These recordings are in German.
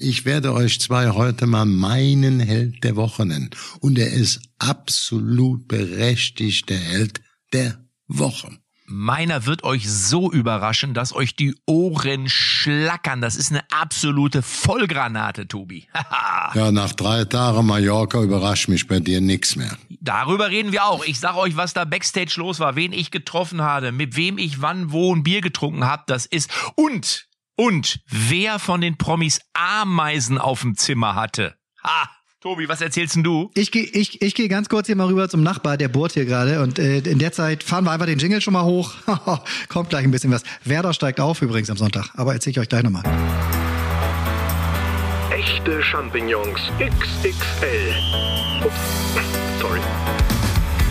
Ich werde euch zwei heute mal meinen Held der Woche nennen. Und er ist absolut berechtigt der Held der Woche. Meiner wird euch so überraschen, dass euch die Ohren schlackern. Das ist eine absolute Vollgranate, Tobi. ja, nach drei Tagen Mallorca überrascht mich bei dir nichts mehr. Darüber reden wir auch. Ich sage euch, was da Backstage los war, wen ich getroffen habe, mit wem ich wann wo ein Bier getrunken habe. Das ist und und wer von den Promis Ameisen auf dem Zimmer hatte. Ha! Tobi, was erzählst denn du? Ich gehe ich, ich geh ganz kurz hier mal rüber zum Nachbar, der bohrt hier gerade. Und äh, in der Zeit fahren wir einfach den Jingle schon mal hoch. Kommt gleich ein bisschen was. Werder steigt auf übrigens am Sonntag. Aber erzähle ich euch gleich nochmal. Echte Champignons XXL. Ups, sorry.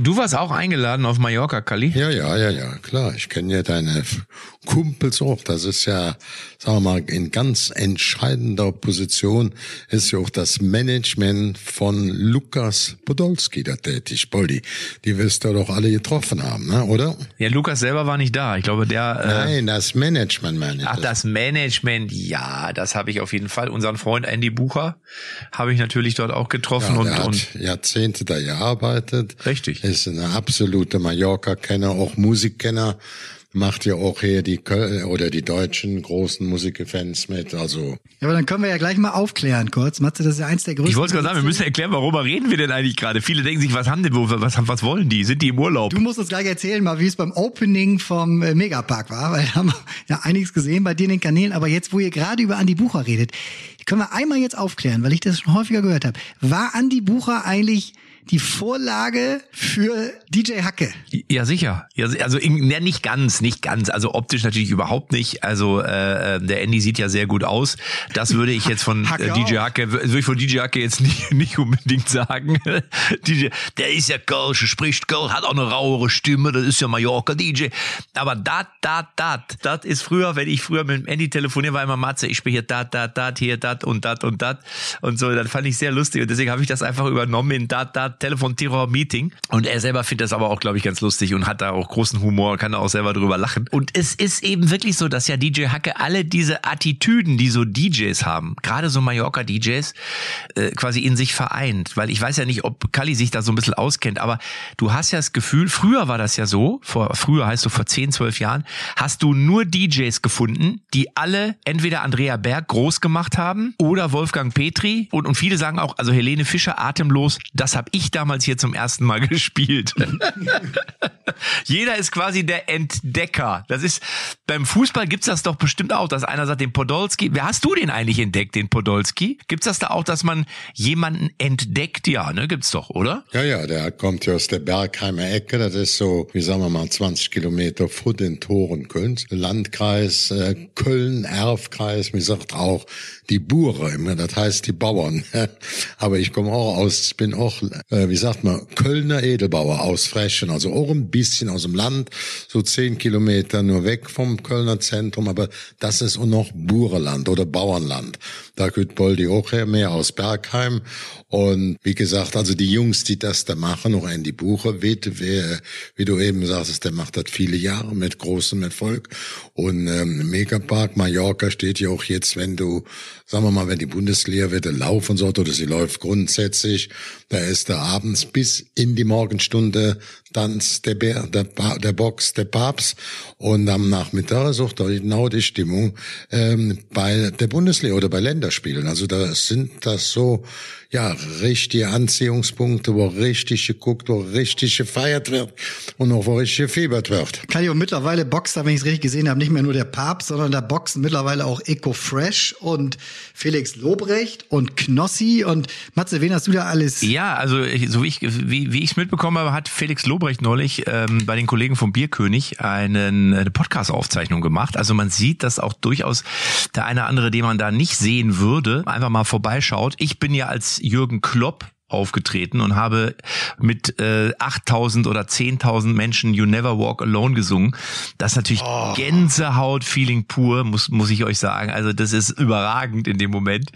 Du warst auch eingeladen auf Mallorca, Kali? Ja, ja, ja, ja, klar. Ich kenne ja deine Kumpels auch. Das ist ja, sagen wir mal, in ganz entscheidender Position ist ja auch das Management von Lukas Podolski da tätig. Poldi, die wirst du doch alle getroffen haben, ne, oder? Ja, Lukas selber war nicht da. Ich glaube, der... Äh Nein, das Management, meine ich. Ach, das Management, ja, das habe ich auf jeden Fall. Unseren Freund Andy Bucher habe ich natürlich dort auch getroffen. Ja, und, hat und Jahrzehnte da gearbeitet. Richtig ist eine absolute Mallorca-Kenner, auch Musikkenner macht ja auch hier die Köl oder die deutschen großen Musikfans mit. Also. Ja, aber dann können wir ja gleich mal aufklären kurz. Matze, das ist ja eins der größten. Ich wollte gerade sagen, wir müssen erklären, worüber reden wir denn eigentlich gerade? Viele denken sich, was haben denn, was, was wollen die? Sind die im Urlaub? Du musst uns gleich erzählen, mal wie es beim Opening vom äh, Megapark war, weil wir haben ja einiges gesehen bei dir in den Kanälen. Aber jetzt, wo ihr gerade über Andi Bucher redet, können wir einmal jetzt aufklären, weil ich das schon häufiger gehört habe. War Andi Bucher eigentlich die Vorlage für DJ Hacke. Ja, sicher. Also ja, nicht ganz, nicht ganz. Also optisch natürlich überhaupt nicht. Also äh, der Andy sieht ja sehr gut aus. Das würde ich jetzt von Hacke äh, DJ Hacke, würde ich von DJ Hacke jetzt nicht, nicht unbedingt sagen. DJ, der ist ja Kölsch, spricht Kölsch, hat auch eine rauere Stimme, das ist ja Mallorca DJ. Aber dat, dat, dat, dat ist früher, wenn ich früher mit dem Andy telefoniere, war immer Matze, ich spiele hier dat, dat, dat, hier dat und dat und dat und so. Dann fand ich sehr lustig und deswegen habe ich das einfach übernommen in dat, dat, Telefon-Terror-Meeting. Und er selber findet das aber auch, glaube ich, ganz lustig und hat da auch großen Humor, kann da auch selber drüber lachen. Und es ist eben wirklich so, dass ja DJ Hacke alle diese Attitüden, die so DJs haben, gerade so Mallorca-DJs, äh, quasi in sich vereint. Weil ich weiß ja nicht, ob Kali sich da so ein bisschen auskennt, aber du hast ja das Gefühl, früher war das ja so, vor, früher heißt so vor 10, 12 Jahren, hast du nur DJs gefunden, die alle entweder Andrea Berg groß gemacht haben oder Wolfgang Petri und, und viele sagen auch, also Helene Fischer atemlos, das habe ich ich damals hier zum ersten Mal gespielt. Jeder ist quasi der Entdecker. Das ist beim Fußball gibt's das doch bestimmt auch, dass einer sagt, den Podolski. Wer hast du den eigentlich entdeckt, den Podolski? Gibt's das da auch, dass man jemanden entdeckt? Ja, ne, gibt's doch, oder? Ja, ja, der kommt ja aus der Bergheimer Ecke. Das ist so, wie sagen wir mal, 20 Kilometer vor den Toren Kölns. Landkreis äh, Köln, Erfkreis, mir sagt auch die Bure, das heißt die Bauern. Aber ich komme auch aus, bin auch äh, wie sagt man, Kölner Edelbauer aus Frechen, also auch ein bisschen aus dem Land, so zehn Kilometer nur weg vom Kölner Zentrum, aber das ist auch noch Bureland oder Bauernland. Da kommt Boldi auch her, mehr aus Bergheim. Und wie gesagt, also die Jungs, die das da machen, auch Andy Bucher, wie, wie, wie du eben sagst, der macht das viele Jahre mit großem Erfolg. Und ähm, Megapark Mallorca steht ja auch jetzt, wenn du, sagen wir mal, wenn die Bundesliga wieder laufen sollte oder sie läuft grundsätzlich, da ist da abends bis in die Morgenstunde Tanz der Bär, der, der Box, der Papst und am Nachmittag sucht er genau die Stimmung ähm, bei der Bundesliga oder bei Länderspielen. Also da sind das so ja, richtige Anziehungspunkte, wo richtig geguckt, wo richtig gefeiert wird und auch wo richtig gefiebert wird. Kann ich auch mittlerweile boxt da, wenn ich es richtig gesehen habe, nicht mehr nur der Papst, sondern da boxen mittlerweile auch Eco Fresh und Felix Lobrecht und Knossi und Matze, wen hast du da alles? Ja, also so wie ich wie, wie ich es mitbekommen habe, hat Felix Lobrecht neulich ähm, bei den Kollegen vom Bierkönig einen, eine Podcast-Aufzeichnung gemacht. Also man sieht, dass auch durchaus der eine andere, den man da nicht sehen würde, einfach mal vorbeischaut. Ich bin ja als Jürgen Klopp aufgetreten und habe mit äh, 8000 oder 10.000 Menschen You Never Walk Alone gesungen. Das ist natürlich oh. Gänsehaut-Feeling pur, muss, muss ich euch sagen. Also das ist überragend in dem Moment,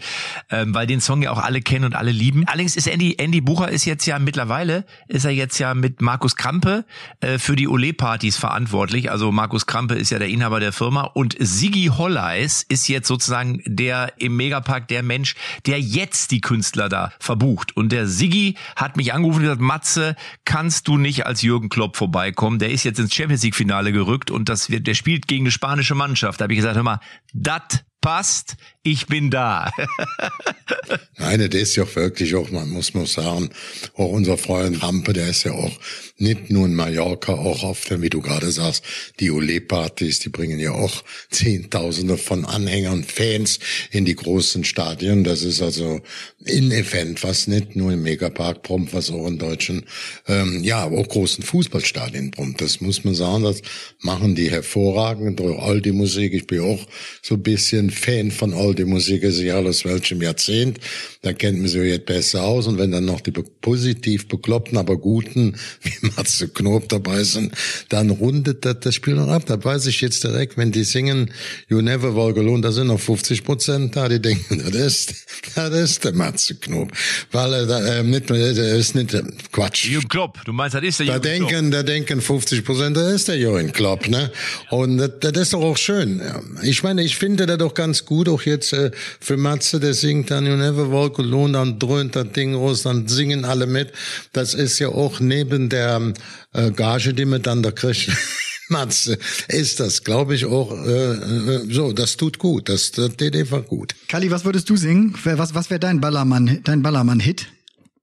ähm, weil den Song ja auch alle kennen und alle lieben. Allerdings ist Andy, Andy Bucher ist jetzt ja mittlerweile, ist er jetzt ja mit Markus Krampe äh, für die Ole-Partys verantwortlich. Also Markus Krampe ist ja der Inhaber der Firma und Sigi Holleis ist jetzt sozusagen der im Megapark der Mensch, der jetzt die Künstler da verbucht. Und der Sigi hat mich angerufen und gesagt, Matze, kannst du nicht als Jürgen Klopp vorbeikommen? Der ist jetzt ins Champions League Finale gerückt und das wird, der spielt gegen eine spanische Mannschaft. Da habe ich gesagt, hör mal, dat passt, ich bin da. Nein, das ist ja wirklich auch, man muss mal sagen, auch unser Freund Rampe, der ist ja auch nicht nur in Mallorca, auch auf der, wie du gerade sagst, die Ole-Partys, die bringen ja auch Zehntausende von Anhängern, Fans in die großen Stadien. Das ist also ein Event, was nicht nur im Megapark brummt, was auch in deutschen, ähm, ja, auch großen Fußballstadien brummt. Das muss man sagen, das machen die hervorragend durch all die Musik. Ich bin auch so ein bisschen Fan von all die Musik, ist egal aus welchem Jahrzehnt. Da kennt man sich jetzt besser aus. Und wenn dann noch die positiv bekloppten, aber guten, wie Matze Knob dabei sind, dann rundet das das Spiel noch ab. Da weiß ich jetzt direkt, wenn die singen You Never Walk Alone, da sind noch 50 Prozent da, die denken, das ist, das ist der Matze Knob. Weil er äh, nicht, das ist nicht äh, Quatsch. Jürgen Klopp, du meinst, das ist der Jürgen da denken, Klopp. Da denken 50 Prozent, das ist der Jürgen Klopp, ne? Und das, das ist doch auch schön. Ich meine, ich finde das doch ganz gut, auch jetzt äh, für Matze, der singt dann You Never Walk Alone, dann dröhnt das Ding raus, dann singen alle mit. Das ist ja auch neben der äh, Gage, die man dann da kriegt. Matze, ist das, glaube ich, auch äh, äh, so, das tut gut, das, das einfach gut. Kali, was würdest du singen? Was, was wäre dein Ballermann, dein Ballermann-Hit?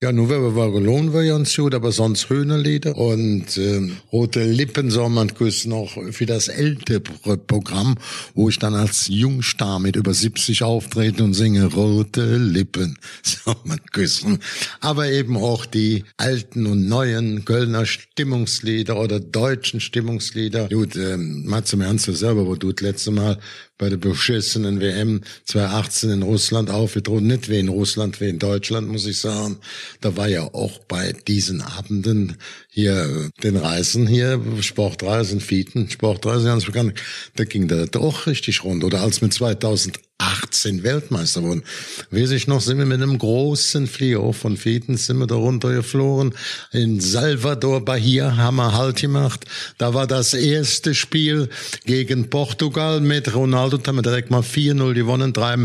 Ja, nur wenn wir Vagolon wir uns gut, aber sonst Höhnerlieder und äh, Rote Lippen soll man küssen, auch für das ältere Programm, wo ich dann als Jungstar mit über 70 auftrete und singe Rote Lippen soll man küssen. Aber eben auch die alten und neuen Kölner Stimmungslieder oder deutschen Stimmungslieder. Gut, ähm, Matze, du selber, wo du das letzte Mal bei der beschissenen WM 2018 in Russland aufgetreten. Nicht wie in Russland, wie in Deutschland, muss ich sagen. Da war ja auch bei diesen Abenden hier den Reisen hier, Sportreisen, Fieten, Sportreisen, ganz bekannt, da ging der doch richtig rund. Oder als wir 2018 Weltmeister wurden, weiß ich noch, sind wir mit einem großen Flieger von Fieten, sind wir da runtergeflogen. In Salvador Bahia haben wir Halt gemacht. Da war das erste Spiel gegen Portugal mit Ronaldo, da haben wir direkt mal 4-0 gewonnen, drei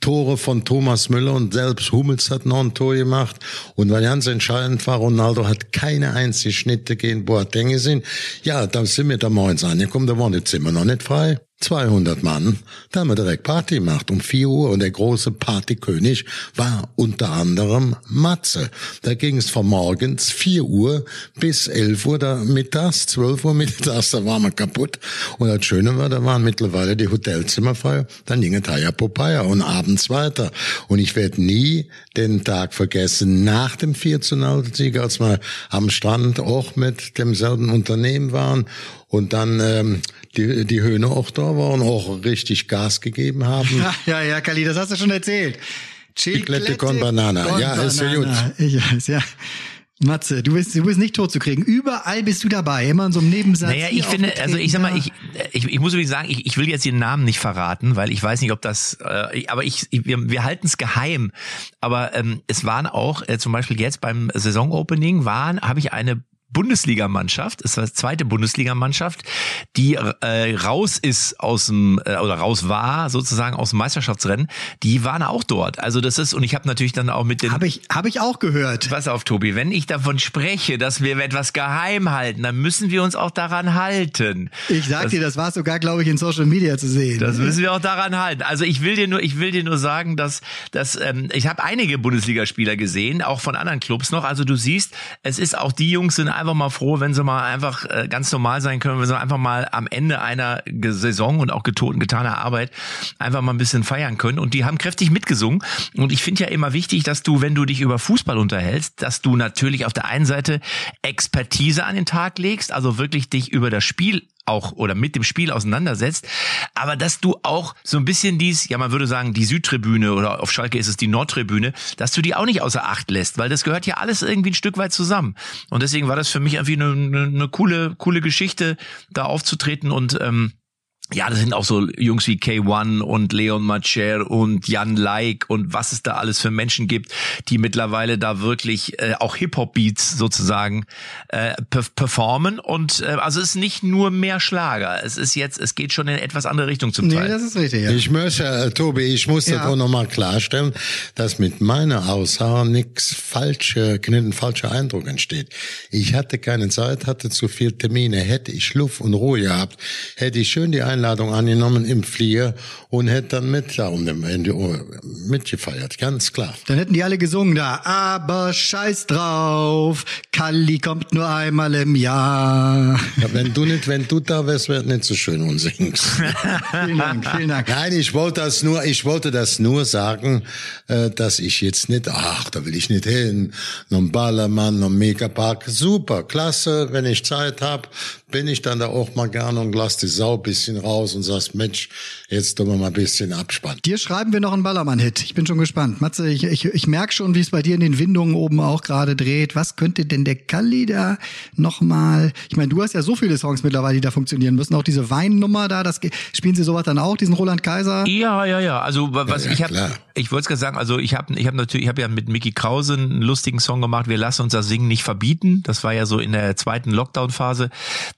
Tore von Thomas Müller und selbst Hummels hat noch ein Tor gemacht. Und weil ganz entscheidend war, Ronaldo hat keine einzige Schnitte gegen Boateng gesehen. Ja, da sind wir da morgens angekommen, da waren die Zimmer noch nicht frei. 200 Mann. Da haben wir direkt Party gemacht um 4 Uhr und der große Partykönig war unter anderem Matze. Da ging es von morgens 4 Uhr bis 11 Uhr da mittags, 12 Uhr mittags, da waren wir kaputt. Und das Schöne war, da waren mittlerweile die Hotelzimmer frei. Dann ging es ja Popeye und abends weiter. Und ich werde nie den Tag vergessen nach dem 4 zu 0 Sieg, als wir am Strand auch mit demselben Unternehmen waren und dann ähm, die, die Höhne auch da waren, auch richtig Gas gegeben haben. Ja, ja, ja, Kali, das hast du schon erzählt. Chiclette con Banana. Con ja, Banana. ist ja gut. Ich weiß, ja. Matze, du bist, du bist nicht tot zu kriegen. Überall bist du dabei, immer in so einem Nebensatz. Naja, ich finde, also ich sag mal, ich, ich, ich muss übrigens sagen, ich, ich will jetzt den Namen nicht verraten, weil ich weiß nicht, ob das, äh, aber ich, ich wir, wir halten es geheim. Aber ähm, es waren auch, äh, zum Beispiel jetzt beim Saisonopening waren, habe ich eine Bundesligamannschaft, ist das zweite Bundesligamannschaft, die äh, raus ist aus dem äh, oder raus war sozusagen aus dem Meisterschaftsrennen, die waren auch dort. Also das ist und ich habe natürlich dann auch mit den habe ich habe ich auch gehört. Pass auf, Tobi, wenn ich davon spreche, dass wir etwas geheim halten, dann müssen wir uns auch daran halten. Ich sag das, dir, das war sogar, glaube ich, in Social Media zu sehen. Das müssen wir auch daran halten. Also ich will dir nur, ich will dir nur sagen, dass dass ähm, ich habe einige Bundesligaspieler gesehen, auch von anderen Clubs noch. Also du siehst, es ist auch die Jungs sind einfach mal froh, wenn sie mal einfach äh, ganz normal sein können, wenn sie einfach mal am Ende einer Saison und auch getoten, getaner Arbeit einfach mal ein bisschen feiern können. Und die haben kräftig mitgesungen. Und ich finde ja immer wichtig, dass du, wenn du dich über Fußball unterhältst, dass du natürlich auf der einen Seite Expertise an den Tag legst, also wirklich dich über das Spiel auch oder mit dem Spiel auseinandersetzt, aber dass du auch so ein bisschen dies, ja man würde sagen, die Südtribüne oder auf Schalke ist es die Nordtribüne, dass du die auch nicht außer Acht lässt, weil das gehört ja alles irgendwie ein Stück weit zusammen. Und deswegen war das für mich irgendwie eine, eine, eine coole, coole Geschichte, da aufzutreten und ähm, ja, das sind auch so Jungs wie K1 und Leon Macher und Jan Like und was es da alles für Menschen gibt, die mittlerweile da wirklich äh, auch Hip-Hop-Beats sozusagen äh, performen. Und äh, also es ist nicht nur mehr Schlager. Es ist jetzt, es geht schon in etwas andere Richtung zum Teil. Nee, das ist richtig, ja. Ich möchte, äh, Tobi, ich muss ja. das auch nochmal klarstellen, dass mit meiner Aussage nichts falsche, kein falscher Eindruck entsteht. Ich hatte keine Zeit, hatte zu viel Termine. Hätte ich Luft und Ruhe gehabt, hätte ich schön die Einladung angenommen im Flieger und hätte dann mit da um den Ende mitgefeiert, ganz klar. Dann hätten die alle gesungen da, aber scheiß drauf, Kalli kommt nur einmal im Jahr. Ja, wenn du nicht, wenn du da wärst, wäre nicht so schön und singst. vielen Dank, vielen Dank. Nein, ich wollte das nur, ich wollte das nur sagen, äh, dass ich jetzt nicht, ach, da will ich nicht hin, noch ein Ballermann, noch ein Megapark, super, klasse, wenn ich Zeit habe, bin ich dann da auch mal gerne und lass die Sau bisschen raus und sagst, Mensch, jetzt tun wir mal ein bisschen abspannen. Dir schreiben wir noch einen Ballermann-Hit. Ich bin schon gespannt. Matze, ich, ich, ich merke schon, wie es bei dir in den Windungen oben auch gerade dreht. Was könnte denn der Kalli da nochmal, ich meine, du hast ja so viele Songs mittlerweile, die da funktionieren müssen. Auch diese Weinnummer da, das spielen sie sowas dann auch, diesen Roland Kaiser? Ja, ja, ja. Also was ja, ja, ich habe, ich wollte es gerade sagen, also ich habe ich hab natürlich, ich habe ja mit Mickey Krause einen lustigen Song gemacht, wir lassen uns das Singen nicht verbieten. Das war ja so in der zweiten Lockdown-Phase.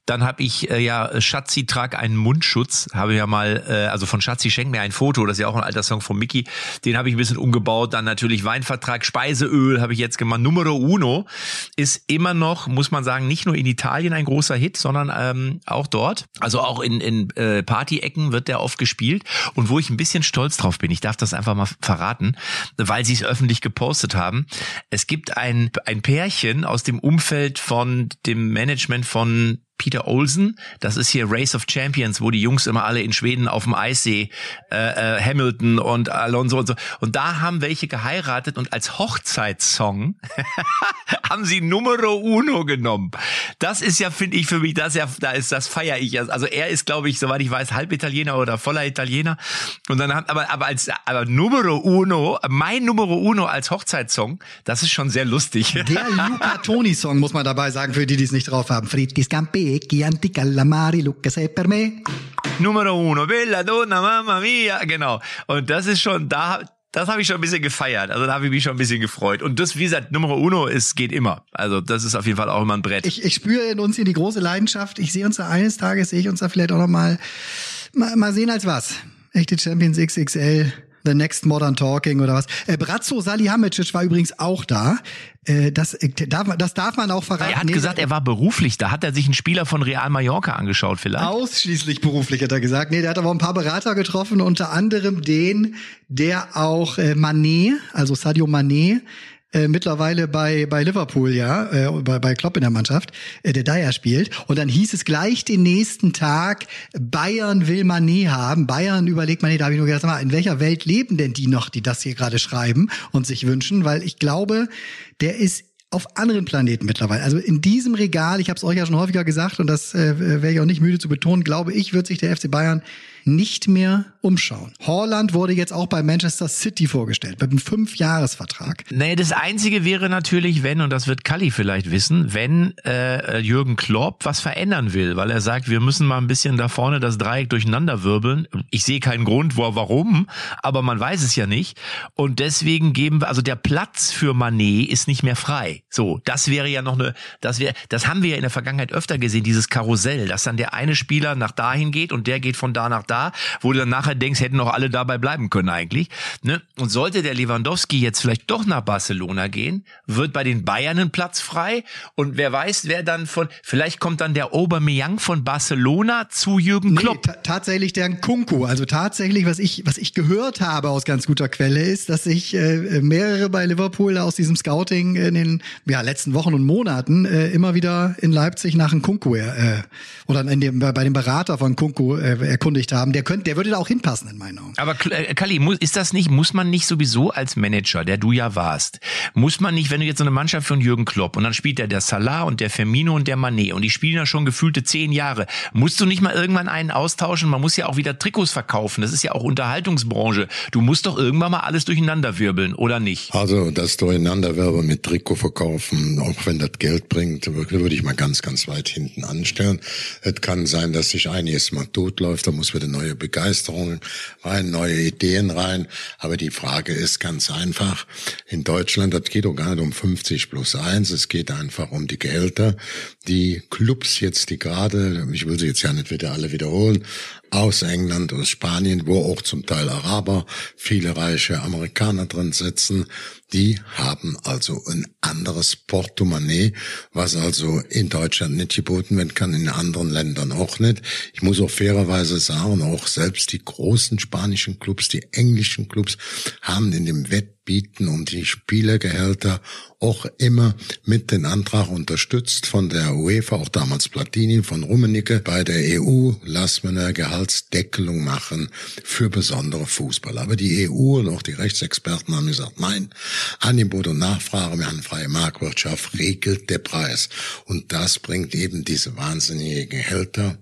Dann habe ich äh, ja Schatzi trag einen Mundschutz, habe ja mal, äh, also von Schatzi schenk mir ein Foto, das ist ja auch ein alter Song von Mickey. Den habe ich ein bisschen umgebaut. Dann natürlich Weinvertrag, Speiseöl habe ich jetzt gemacht. Numero Uno ist immer noch, muss man sagen, nicht nur in Italien ein großer Hit, sondern ähm, auch dort. Also auch in, in äh, Party-Ecken wird der oft gespielt. Und wo ich ein bisschen stolz drauf bin, ich darf das einfach mal verraten, weil sie es öffentlich gepostet haben. Es gibt ein, ein Pärchen aus dem Umfeld von dem Management von Peter Olsen. Das ist hier Race of Champions, wo die Jungs immer alle in Schweden auf dem Eissee, äh, äh, Hamilton und Alonso und so. Und da haben welche geheiratet und als Hochzeitssong haben sie Numero Uno genommen. Das ist ja, finde ich, für mich, das ja, da ist, das feiere ich. Also er ist, glaube ich, soweit ich weiß, halb Italiener oder voller Italiener. Und dann hat, aber, aber als, aber Numero Uno, mein Numero Uno als Hochzeitssong, das ist schon sehr lustig. Der Luca Toni Song muss man dabei sagen, für die, die es nicht drauf haben. Fritti Scampi Chianti Calamari, Luca sei per me. Numero uno, bella donna, mamma mia, genau. Und das ist schon, da, das habe ich schon ein bisschen gefeiert. Also da habe ich mich schon ein bisschen gefreut. Und das, wie gesagt, Numero uno ist, geht immer. Also das ist auf jeden Fall auch immer ein Brett. Ich, ich spüre in uns hier die große Leidenschaft. Ich sehe uns da eines Tages, sehe ich uns da vielleicht auch noch mal, mal, mal sehen als was. Echte Champions XXL. The Next Modern Talking oder was. Äh, Brazzo Salihamidzic war übrigens auch da. Äh, das, äh, darf, das darf man auch verraten. Er hat nee, gesagt, er war beruflich. Da hat er sich einen Spieler von Real Mallorca angeschaut vielleicht. Ausschließlich beruflich, hat er gesagt. Nee, der hat aber ein paar Berater getroffen, unter anderem den, der auch äh, Manet, also Sadio Manet, äh, mittlerweile bei bei Liverpool ja äh, bei bei Klopp in der Mannschaft äh, der Dyer spielt. Und dann hieß es gleich den nächsten Tag Bayern will man nie haben. Bayern überlegt man nie da habe ich nur gedacht mal in welcher Welt leben denn die noch die das hier gerade schreiben und sich wünschen? Weil ich glaube der ist auf anderen Planeten mittlerweile. Also in diesem Regal, ich habe es euch ja schon häufiger gesagt und das äh, wäre ich auch nicht müde zu betonen, glaube ich, wird sich der FC Bayern nicht mehr umschauen. Holland wurde jetzt auch bei Manchester City vorgestellt, mit einem Fünfjahresvertrag. Nee, das Einzige wäre natürlich, wenn, und das wird Kalli vielleicht wissen, wenn äh, Jürgen Klopp was verändern will, weil er sagt, wir müssen mal ein bisschen da vorne das Dreieck durcheinander wirbeln. Ich sehe keinen Grund, wo, warum, aber man weiß es ja nicht. Und deswegen geben wir, also der Platz für Manet ist nicht mehr frei. So, das wäre ja noch eine, das wäre, das haben wir ja in der Vergangenheit öfter gesehen, dieses Karussell, dass dann der eine Spieler nach dahin geht und der geht von da nach da, wo du dann nachher denkst, hätten auch alle dabei bleiben können eigentlich. Ne? Und sollte der Lewandowski jetzt vielleicht doch nach Barcelona gehen, wird bei den Bayern ein Platz frei und wer weiß, wer dann von, vielleicht kommt dann der Aubameyang von Barcelona zu Jürgen Klopp. Nee, tatsächlich der Kunku. Also tatsächlich, was ich, was ich gehört habe aus ganz guter Quelle ist, dass sich äh, mehrere bei Liverpool aus diesem Scouting in den ja, letzten Wochen und Monaten äh, immer wieder in Leipzig nach einem Kunku äh, oder in dem, bei dem Berater von Kunku äh, erkundigt haben haben, der könnte, der würde da auch hinpassen in meinen Augen. Aber äh, Kali, ist das nicht, muss man nicht sowieso als Manager, der du ja warst, muss man nicht, wenn du jetzt so eine Mannschaft von Jürgen Klopp und dann spielt der der Salah und der Firmino und der Manet und die spielen ja schon gefühlte zehn Jahre, musst du nicht mal irgendwann einen austauschen? Man muss ja auch wieder Trikots verkaufen. Das ist ja auch Unterhaltungsbranche. Du musst doch irgendwann mal alles durcheinander wirbeln, oder nicht? Also das Durcheinanderwirbeln mit Trikot verkaufen, auch wenn das Geld bringt, würde ich mal ganz, ganz weit hinten anstellen. Es kann sein, dass sich einiges mal totläuft, da muss wieder neue Begeisterung rein, neue Ideen rein. Aber die Frage ist ganz einfach. In Deutschland, das geht doch gar nicht um 50 plus 1, es geht einfach um die Gehälter. Die Clubs jetzt, die gerade, ich will sie jetzt ja nicht wieder alle wiederholen, aus England, aus Spanien, wo auch zum Teil Araber, viele reiche Amerikaner drin sitzen, die haben also ein anderes Portemonnaie, was also in Deutschland nicht geboten werden kann, in anderen Ländern auch nicht. Ich muss auch fairerweise sagen, auch selbst die großen spanischen Clubs, die englischen Clubs haben in dem Wettbieten um die Spielergehälter auch immer mit den Antrag unterstützt von der UEFA, auch damals Platini, von Rummenigge. Bei der EU lassen wir eine Gehaltsdeckelung machen für besondere Fußballer. Aber die EU und auch die Rechtsexperten haben gesagt, nein, Angebot und Nachfrage, wir haben freie Marktwirtschaft, regelt der Preis. Und das bringt eben diese wahnsinnigen Gehälter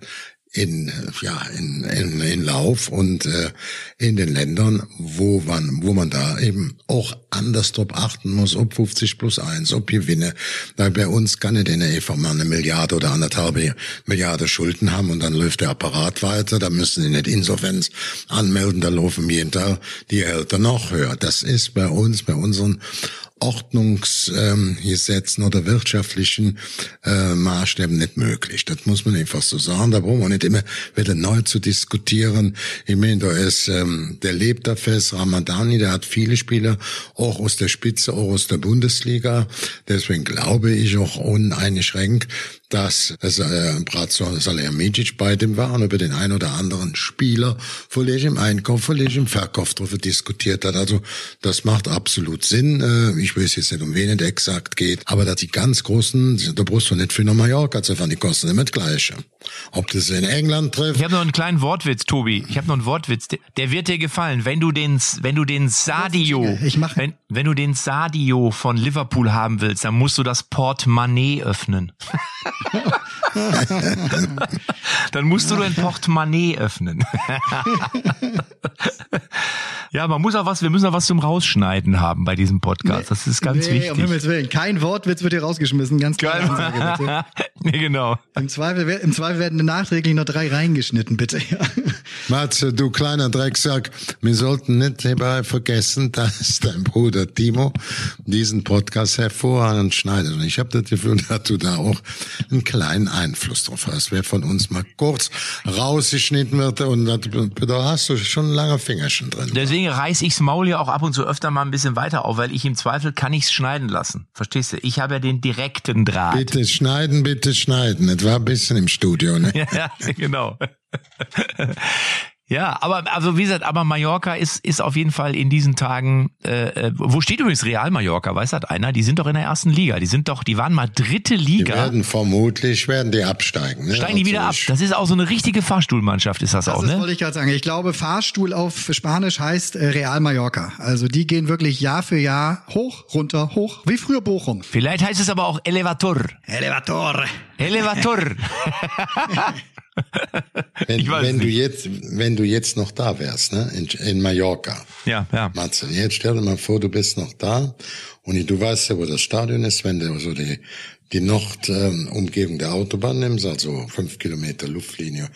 in ja in, in, in Lauf und äh, in den Ländern, wo man wo man da eben auch anders drauf achten muss, ob 50 plus 1, ob Gewinne. Weil bei uns kann nicht in der EV mal eine Milliarde oder anderthalb Milliarde Schulden haben und dann läuft der Apparat weiter, da müssen die nicht Insolvenz anmelden, da laufen jeden Tag die Eltern noch höher. Das ist bei uns, bei unseren Ordnungsgesetzen ähm, oder wirtschaftlichen äh, Maßstäben nicht möglich. Das muss man einfach so sagen. Da brauchen wir nicht immer wieder neu zu diskutieren. Ich meine, da ist ähm, der lebt da fest, Ramadani, der hat viele Spieler, auch aus der Spitze, auch aus der Bundesliga. Deswegen glaube ich auch uneingeschränkt, dass äh, Bratzo Salihamidzic bei dem war und über den ein oder anderen Spieler vielleicht im Einkauf, vielleicht im Verkauf darüber diskutiert hat. Also das macht absolut Sinn. Äh, ich weiß jetzt nicht, um wen es exakt geht, aber dass die ganz großen, da brauchst du nicht für nach Mallorca zu fahren, die kosten immer das Gleiche. Ob das in England trifft. Ich habe noch einen kleinen Wortwitz, Tobi. Ich habe noch einen Wortwitz. Der wird dir gefallen. Wenn du den, wenn du den Sadio, ich mach. wenn, wenn du den Sadio von Liverpool haben willst, dann musst du das Portemonnaie öffnen. Dann musst du dein Portemonnaie öffnen. ja, man muss auch was, wir müssen auch was zum Rausschneiden haben bei diesem Podcast. Das ist ganz nee, wichtig. Um Himmels Willen. Kein Wortwitz wird hier rausgeschmissen, ganz klar. Ansage, nee, genau. Im Zweifel, Im Zweifel werden nachträglich noch drei reingeschnitten, bitte. Matze, du kleiner Drecksack, wir sollten nicht dabei vergessen, dass dein Bruder Timo diesen Podcast hervorragend schneidet. Und ich habe das Gefühl, dass du da auch einen kleinen Einfluss drauf hast. Wer von uns mal kurz rausgeschnitten wird und da hast du schon lange Fingerchen drin. Deswegen reiß ich's Maul ja auch ab und zu öfter mal ein bisschen weiter auf, weil ich im Zweifel kann ich's schneiden lassen. Verstehst du? Ich habe ja den direkten Draht. Bitte schneiden, bitte schneiden. Das war ein bisschen im Studio, ne? ja, genau. Ja, aber also wie gesagt, aber Mallorca ist ist auf jeden Fall in diesen Tagen. Äh, äh, wo steht übrigens Real Mallorca? Weiß das einer? Die sind doch in der ersten Liga. Die sind doch, die waren mal dritte Liga. Die werden vermutlich werden die absteigen. Ne? Steigen die wieder also ab? Das ist auch so eine richtige Fahrstuhlmannschaft, ist das, das auch, das ne? wollte ich gerade sagen. Ich glaube, Fahrstuhl auf Spanisch heißt äh, Real Mallorca. Also die gehen wirklich Jahr für Jahr hoch, runter, hoch, wie früher Bochum. Vielleicht heißt es aber auch Elevator. Elevator. Elevator. wenn, wenn du jetzt, wenn du jetzt noch da wärst, ne, in, in Mallorca. Ja, ja. Matze, jetzt stell dir mal vor, du bist noch da und du weißt ja, wo das Stadion ist, wenn du so die, die Nordumgebung ähm, der Autobahn nimmst, also fünf Kilometer Luftlinie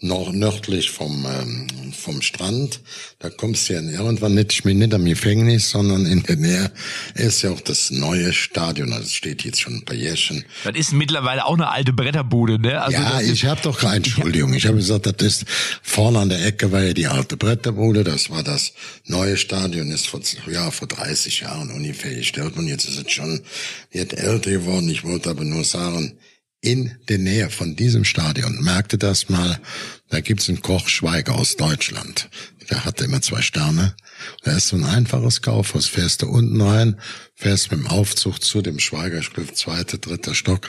nord nördlich vom, ähm, vom Strand, da kommst du ja irgendwann nicht, nicht am Gefängnis, sondern in der Nähe ist ja auch das neue Stadion, also es steht jetzt schon ein paar Jährchen. Das ist mittlerweile auch eine alte Bretterbude, ne? Also ja, ich habe doch keine Entschuldigung. Ich habe gesagt, das ist vorne an der Ecke war ja die alte Bretterbude, das war das neue Stadion, ist vor, ja, vor 30 Jahren ungefähr gestellt und jetzt ist es schon, wird älter geworden. Ich wollte aber nur sagen, in der Nähe von diesem Stadion, merkte das mal, da gibt's einen Koch Schweiger aus Deutschland. Der hatte immer zwei Sterne. Da ist so ein einfaches Kaufhaus. Fährst du unten rein, fährst mit dem Aufzug zu dem Schweiger, ich glaube, zweiter, dritter Stock,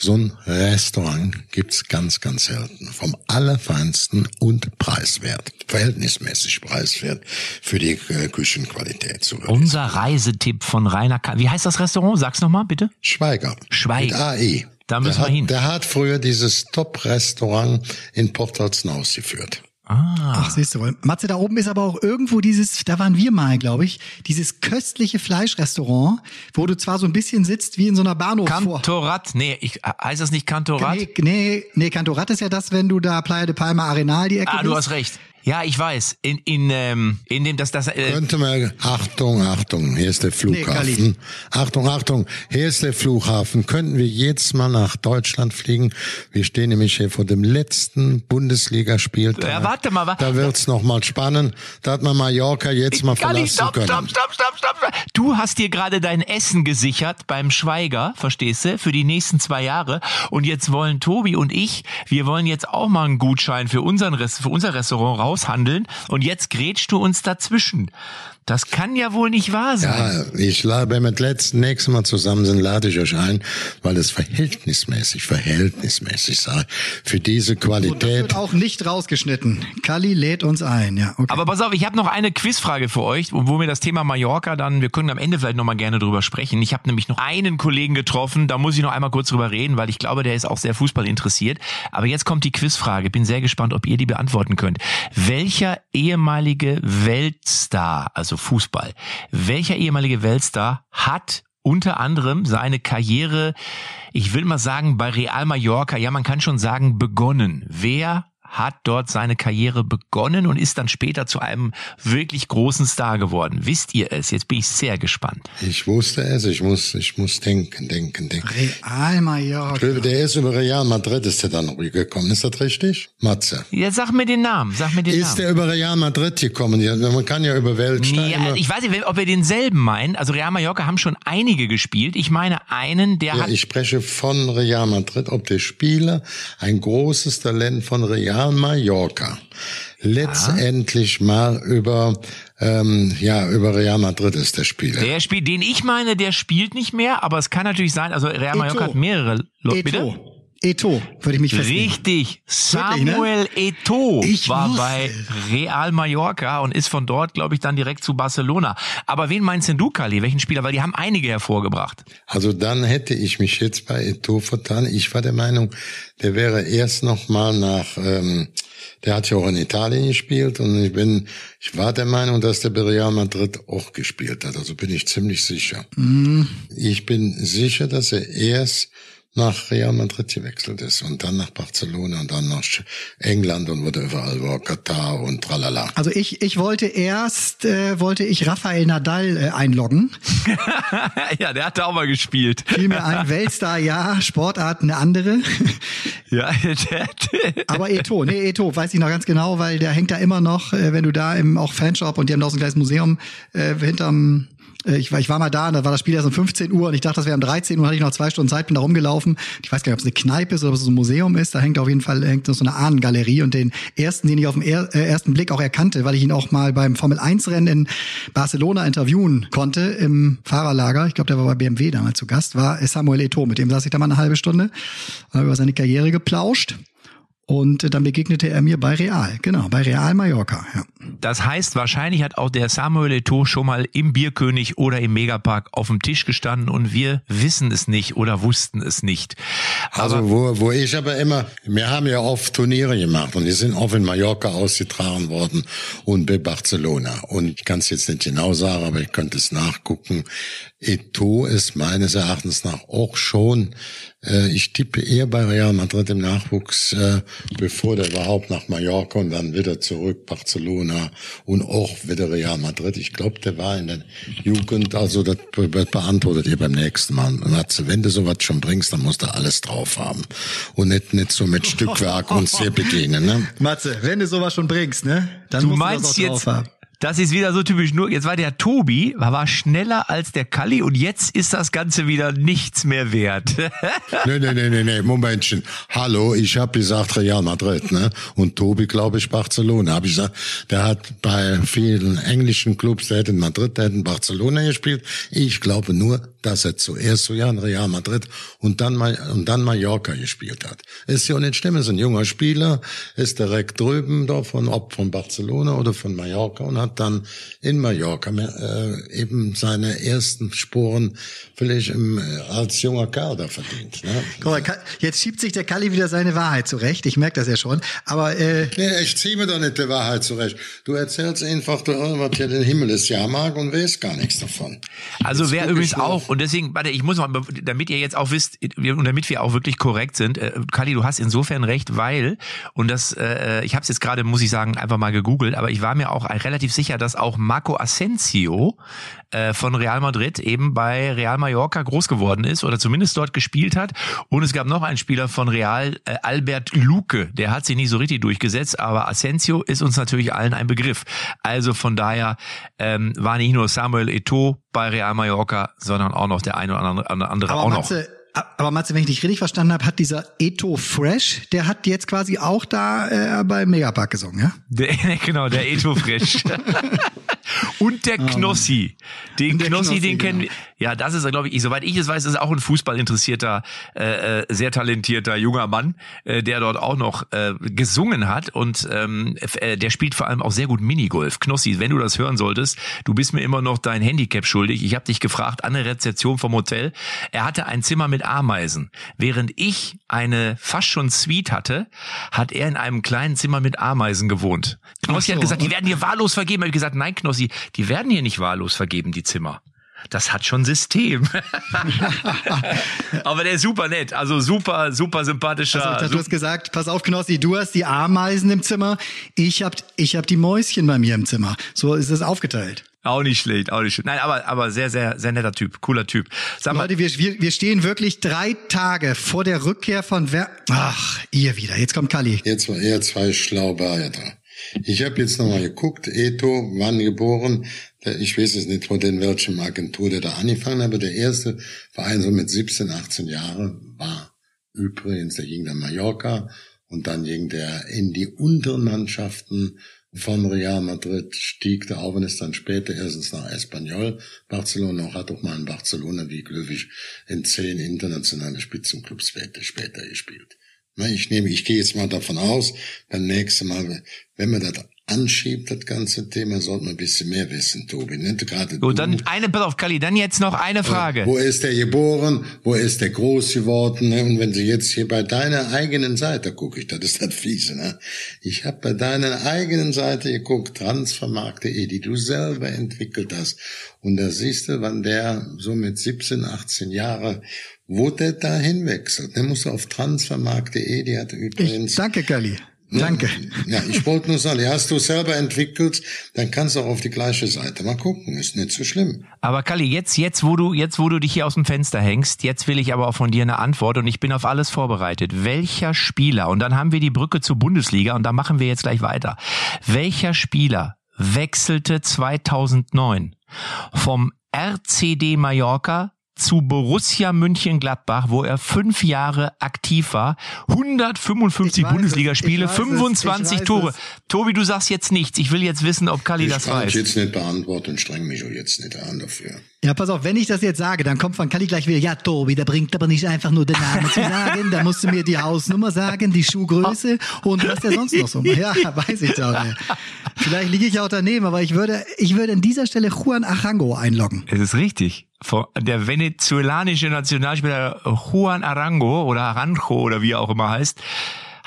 So ein Restaurant gibt's ganz, ganz selten. Vom allerfeinsten und preiswert. Verhältnismäßig preiswert für die äh, Küchenqualität. So Unser Reisetipp von Rainer K. Wie heißt das Restaurant? Sag's nochmal, bitte. Schweiger. Schweiger. Mit AE. Da müssen der wir hin. Hat, der hat früher dieses Top-Restaurant in Port ausgeführt. Ah. Ach, siehst du wohl. Matze, da oben ist aber auch irgendwo dieses, da waren wir mal, glaube ich, dieses köstliche Fleischrestaurant, wo du zwar so ein bisschen sitzt wie in so einer Bahnhof Kantorat, nee, ich, heißt das nicht Kantorat? Nee, nee, nee, Kantorat ist ja das, wenn du da Playa de Palma Arenal die Ecke Ah, du hast recht. Ja, ich weiß. In, in, ähm, in dem, dass das. Äh, Könnte man, Achtung, Achtung, hier ist der Flughafen. Nee, Achtung, Achtung, hier ist der Flughafen. Könnten wir jetzt mal nach Deutschland fliegen? Wir stehen nämlich hier vor dem letzten Bundesligaspieltag. Ja, warte mal, wa- Da wird's noch mal spannend. Da hat man Mallorca jetzt mal Galli, verlassen stopp, können. stopp, stopp, stopp, stopp, stopp. Du hast dir gerade dein Essen gesichert beim Schweiger, verstehst du, für die nächsten zwei Jahre. Und jetzt wollen Tobi und ich, wir wollen jetzt auch mal einen Gutschein für, unseren für unser Restaurant raushandeln. Und jetzt grätschst du uns dazwischen. Das kann ja wohl nicht wahr sein. Ja, ich lade, wenn wir das letzte nächste Mal zusammen sind, lade ich euch ein, weil es verhältnismäßig, verhältnismäßig sei, für diese Und das Qualität. wird auch nicht rausgeschnitten. Kali lädt uns ein, ja. Okay. Aber pass auf, ich habe noch eine Quizfrage für euch, wo wir das Thema Mallorca dann, wir können am Ende vielleicht nochmal gerne drüber sprechen. Ich habe nämlich noch einen Kollegen getroffen, da muss ich noch einmal kurz drüber reden, weil ich glaube, der ist auch sehr Fußball interessiert. Aber jetzt kommt die Quizfrage. Bin sehr gespannt, ob ihr die beantworten könnt. Welcher ehemalige Weltstar, also Fußball, welcher ehemalige Weltstar hat unter anderem seine Karriere, ich will mal sagen, bei Real Mallorca, ja, man kann schon sagen, begonnen. Wer hat dort seine Karriere begonnen und ist dann später zu einem wirklich großen Star geworden. Wisst ihr es? Jetzt bin ich sehr gespannt. Ich wusste es, ich muss, ich muss denken, denken, denken. Real Mallorca. Der ist über Real Madrid, ist der dann rübergekommen. Ist das richtig? Matze. Jetzt sag mir den Namen, sag mir den Ist Namen. der über Real Madrid gekommen? Ja, man kann ja über Weltstein immer, ich weiß nicht, ob ihr denselben meint. Also Real Mallorca haben schon einige gespielt. Ich meine einen, der ja, hat ich spreche von Real Madrid, ob der Spieler ein großes Talent von Real Mallorca letztendlich mal über ähm, ja über Real Madrid ist der Spieler. der spielt, den ich meine, der spielt nicht mehr, aber es kann natürlich sein, also Real Mallorca Eto'o. hat mehrere Leute. Bitte? Eto. Eto, würde ich mich festlegen. Richtig, Wirklich, ne? Samuel Eto'o Ich war wusste bei. Real Mallorca und ist von dort, glaube ich, dann direkt zu Barcelona. Aber wen meinst denn du, Kali? Welchen Spieler? Weil die haben einige hervorgebracht. Also dann hätte ich mich jetzt bei Eto'o vertan. Ich war der Meinung, der wäre erst noch mal nach, ähm, der hat ja auch in Italien gespielt und ich bin, ich war der Meinung, dass der bei Real Madrid auch gespielt hat. Also bin ich ziemlich sicher. Ich bin sicher, dass er erst nach Real Madrid gewechselt ist und dann nach Barcelona und dann nach England und wurde überall war Katar und tralala. Also ich, ich wollte erst, äh, wollte ich Rafael Nadal äh, einloggen. ja, der hat da auch mal gespielt. Fiel mir ein, Weltstar ja, Sportart eine andere. Ja, der, Aber Eto, nee, Eto, weiß ich noch ganz genau, weil der hängt da immer noch, äh, wenn du da im auch Fanshop und die haben da auch so ein kleines Museum äh, hinterm ich war, ich war mal da, und da war das Spiel erst um 15 Uhr und ich dachte, das wäre um 13 Uhr, hatte ich noch zwei Stunden Zeit, bin da rumgelaufen. Ich weiß gar nicht, ob es eine Kneipe ist oder ob es so ein Museum ist. Da hängt auf jeden Fall hängt so eine Ahnengalerie und den ersten, den ich auf den er, äh, ersten Blick auch erkannte, weil ich ihn auch mal beim Formel 1 Rennen in Barcelona interviewen konnte im Fahrerlager. Ich glaube, der war bei BMW damals zu Gast, war Samuel Eto'o. Mit dem saß ich da mal eine halbe Stunde und habe über seine Karriere geplauscht. Und äh, dann begegnete er mir bei Real, genau, bei Real Mallorca. Ja. das heißt, wahrscheinlich hat auch der Samuel Eto'o schon mal im Bierkönig oder im Megapark auf dem Tisch gestanden und wir wissen es nicht oder wussten es nicht. Also wo, wo ich aber immer, wir haben ja oft Turniere gemacht und die sind oft in Mallorca ausgetragen worden und bei Barcelona. Und ich kann es jetzt nicht genau sagen, aber ich könnte es nachgucken. Eto ist meines Erachtens nach auch schon, ich tippe eher bei Real Madrid im Nachwuchs, äh, bevor der überhaupt nach Mallorca und dann wieder zurück Barcelona und auch wieder Real Madrid. Ich glaube, der war in der Jugend, also das be beantwortet ihr beim nächsten Mal. Matze, wenn du sowas schon bringst, dann musst du alles drauf haben. Und nicht, nicht so mit Stückwerk uns hier bedienen, ne? Matze, wenn du sowas schon bringst, ne? Dann Du musst meinst das auch jetzt, drauf haben. Das ist wieder so typisch. Nur jetzt war der Tobi, war, schneller als der Kalli und jetzt ist das Ganze wieder nichts mehr wert. Nee, nee, nee, nee, nee, Momentchen. Hallo, ich habe gesagt Real Madrid, ne? Und Tobi, glaube ich, Barcelona. Habe ich gesagt, der hat bei vielen englischen Clubs, der hat in Madrid, der hat in Barcelona gespielt. Ich glaube nur dass er zuerst so ja in Real Madrid und dann mal und dann Mallorca gespielt hat. Ist ja nicht stimmen, ist ein junger Spieler, ist direkt drüben da von ob von Barcelona oder von Mallorca und hat dann in Mallorca äh, eben seine ersten Sporen vielleicht im, äh, als junger Kerl da verdient. Ne? Guck mal, jetzt schiebt sich der Kalli wieder seine Wahrheit zurecht. Ich merke das ja schon. Aber äh, nee, ich ziehe mir doch nicht die Wahrheit zurecht. Du erzählst einfach, du was hier den Himmel ist ja mag und weißt gar nichts davon. Also wer übrigens auch und deswegen, warte, ich muss mal, damit ihr jetzt auch wisst und damit wir auch wirklich korrekt sind, äh, Kali, du hast insofern recht, weil und das, äh, ich habe es jetzt gerade, muss ich sagen, einfach mal gegoogelt, aber ich war mir auch relativ sicher, dass auch Marco Asensio äh, von Real Madrid eben bei Real Mallorca groß geworden ist oder zumindest dort gespielt hat. Und es gab noch einen Spieler von Real, äh, Albert Luque, der hat sich nicht so richtig durchgesetzt, aber Asensio ist uns natürlich allen ein Begriff. Also von daher ähm, war nicht nur Samuel Eto'o bei Real Mallorca, sondern auch noch der eine oder andere aber auch Matze, noch. Aber Matze, wenn ich dich richtig verstanden habe, hat dieser Eto Fresh, der hat jetzt quasi auch da äh, bei Megapark gesungen, ja? Der, genau, der Eto Fresh. Und der Knossi. Den der Knossi, Knossi, den kennen genau. wir. Ja, das ist, glaube ich, soweit ich es weiß, ist auch ein fußballinteressierter, äh, äh, sehr talentierter junger Mann, äh, der dort auch noch äh, gesungen hat. Und ähm, äh, der spielt vor allem auch sehr gut Minigolf. Knossi, wenn du das hören solltest, du bist mir immer noch dein Handicap schuldig. Ich habe dich gefragt an der Rezeption vom Hotel. Er hatte ein Zimmer mit Ameisen. Während ich eine fast schon Suite hatte, hat er in einem kleinen Zimmer mit Ameisen gewohnt. Knossi so. hat gesagt, die werden hier wahllos vergeben. Habe ich gesagt, nein, Knossi, die werden hier nicht wahllos vergeben, die Zimmer das hat schon System. Aber der ist super nett, also super, super sympathischer. Also, dachte, du hast gesagt, pass auf, Knossi, du hast die Ameisen im Zimmer, ich hab, ich hab die Mäuschen bei mir im Zimmer. So ist es aufgeteilt. Auch nicht schlecht, auch nicht schlecht. Nein, aber, aber sehr, sehr, sehr netter Typ, cooler Typ. Sag mal, Leute, wir, wir, wir stehen wirklich drei Tage vor der Rückkehr von Wer Ach, ihr wieder. Jetzt kommt Kali. Jetzt war er zwei Schlauberter. Ich habe jetzt nochmal geguckt, Eto, wann geboren, ich weiß es nicht, von den welchem Agentur der da angefangen hat, aber der erste Verein so mit 17, 18 Jahren war übrigens, der ging dann Mallorca und dann ging der in die unteren Mannschaften von Real Madrid, stieg der auf und ist dann später erstens nach Espanyol, Barcelona, auch hat auch mal in Barcelona wie glücklich in zehn internationale Spitzenclubs später gespielt. Ich nehme, ich gehe jetzt mal davon aus, beim nächsten Mal, wenn wir das anschiebt, das ganze Thema, sollte man ein bisschen mehr wissen, Tobi. Nicht gerade Gut, dann eine, pass auf, Kali, dann jetzt noch eine Frage. Wo ist der geboren? Wo ist der groß geworden? Ne? Und wenn Sie jetzt hier bei deiner eigenen Seite gucke ich, das ist das Fiese, ne? Ich habe bei deiner eigenen Seite geguckt, transfermarkt.de, die du selber entwickelt hast. Und da siehst du, wann der so mit 17, 18 Jahre wo der da hinwechselt. Der muss auf transfermarkt.de, die hat übrigens. Ich, danke, Kali. Danke. Ja, ich wollte nur sagen, hast du selber entwickelt, dann kannst du auch auf die gleiche Seite mal gucken. Ist nicht so schlimm. Aber Kalli, jetzt, jetzt, wo du, jetzt, wo du dich hier aus dem Fenster hängst, jetzt will ich aber auch von dir eine Antwort und ich bin auf alles vorbereitet. Welcher Spieler, und dann haben wir die Brücke zur Bundesliga und da machen wir jetzt gleich weiter. Welcher Spieler wechselte 2009 vom RCD Mallorca zu Borussia München-Gladbach, wo er fünf Jahre aktiv war. 155 Bundesligaspiele, 25 Tore. Es. Tobi, du sagst jetzt nichts. Ich will jetzt wissen, ob Kali das weiß. Ich kann jetzt nicht beantworten und streng mich jetzt nicht an dafür. Ja, pass auf, wenn ich das jetzt sage, dann kommt von Kali gleich wieder, ja, Tobi, da bringt aber nicht einfach nur den Namen zu sagen, da musst du mir die Hausnummer sagen, die Schuhgröße und was der sonst noch so macht. Ja, weiß ich doch. Ey. Vielleicht liege ich auch daneben, aber ich würde, ich würde an dieser Stelle Juan Arango einloggen. Es ist richtig der venezolanische Nationalspieler Juan Arango oder Aranjo oder wie er auch immer heißt,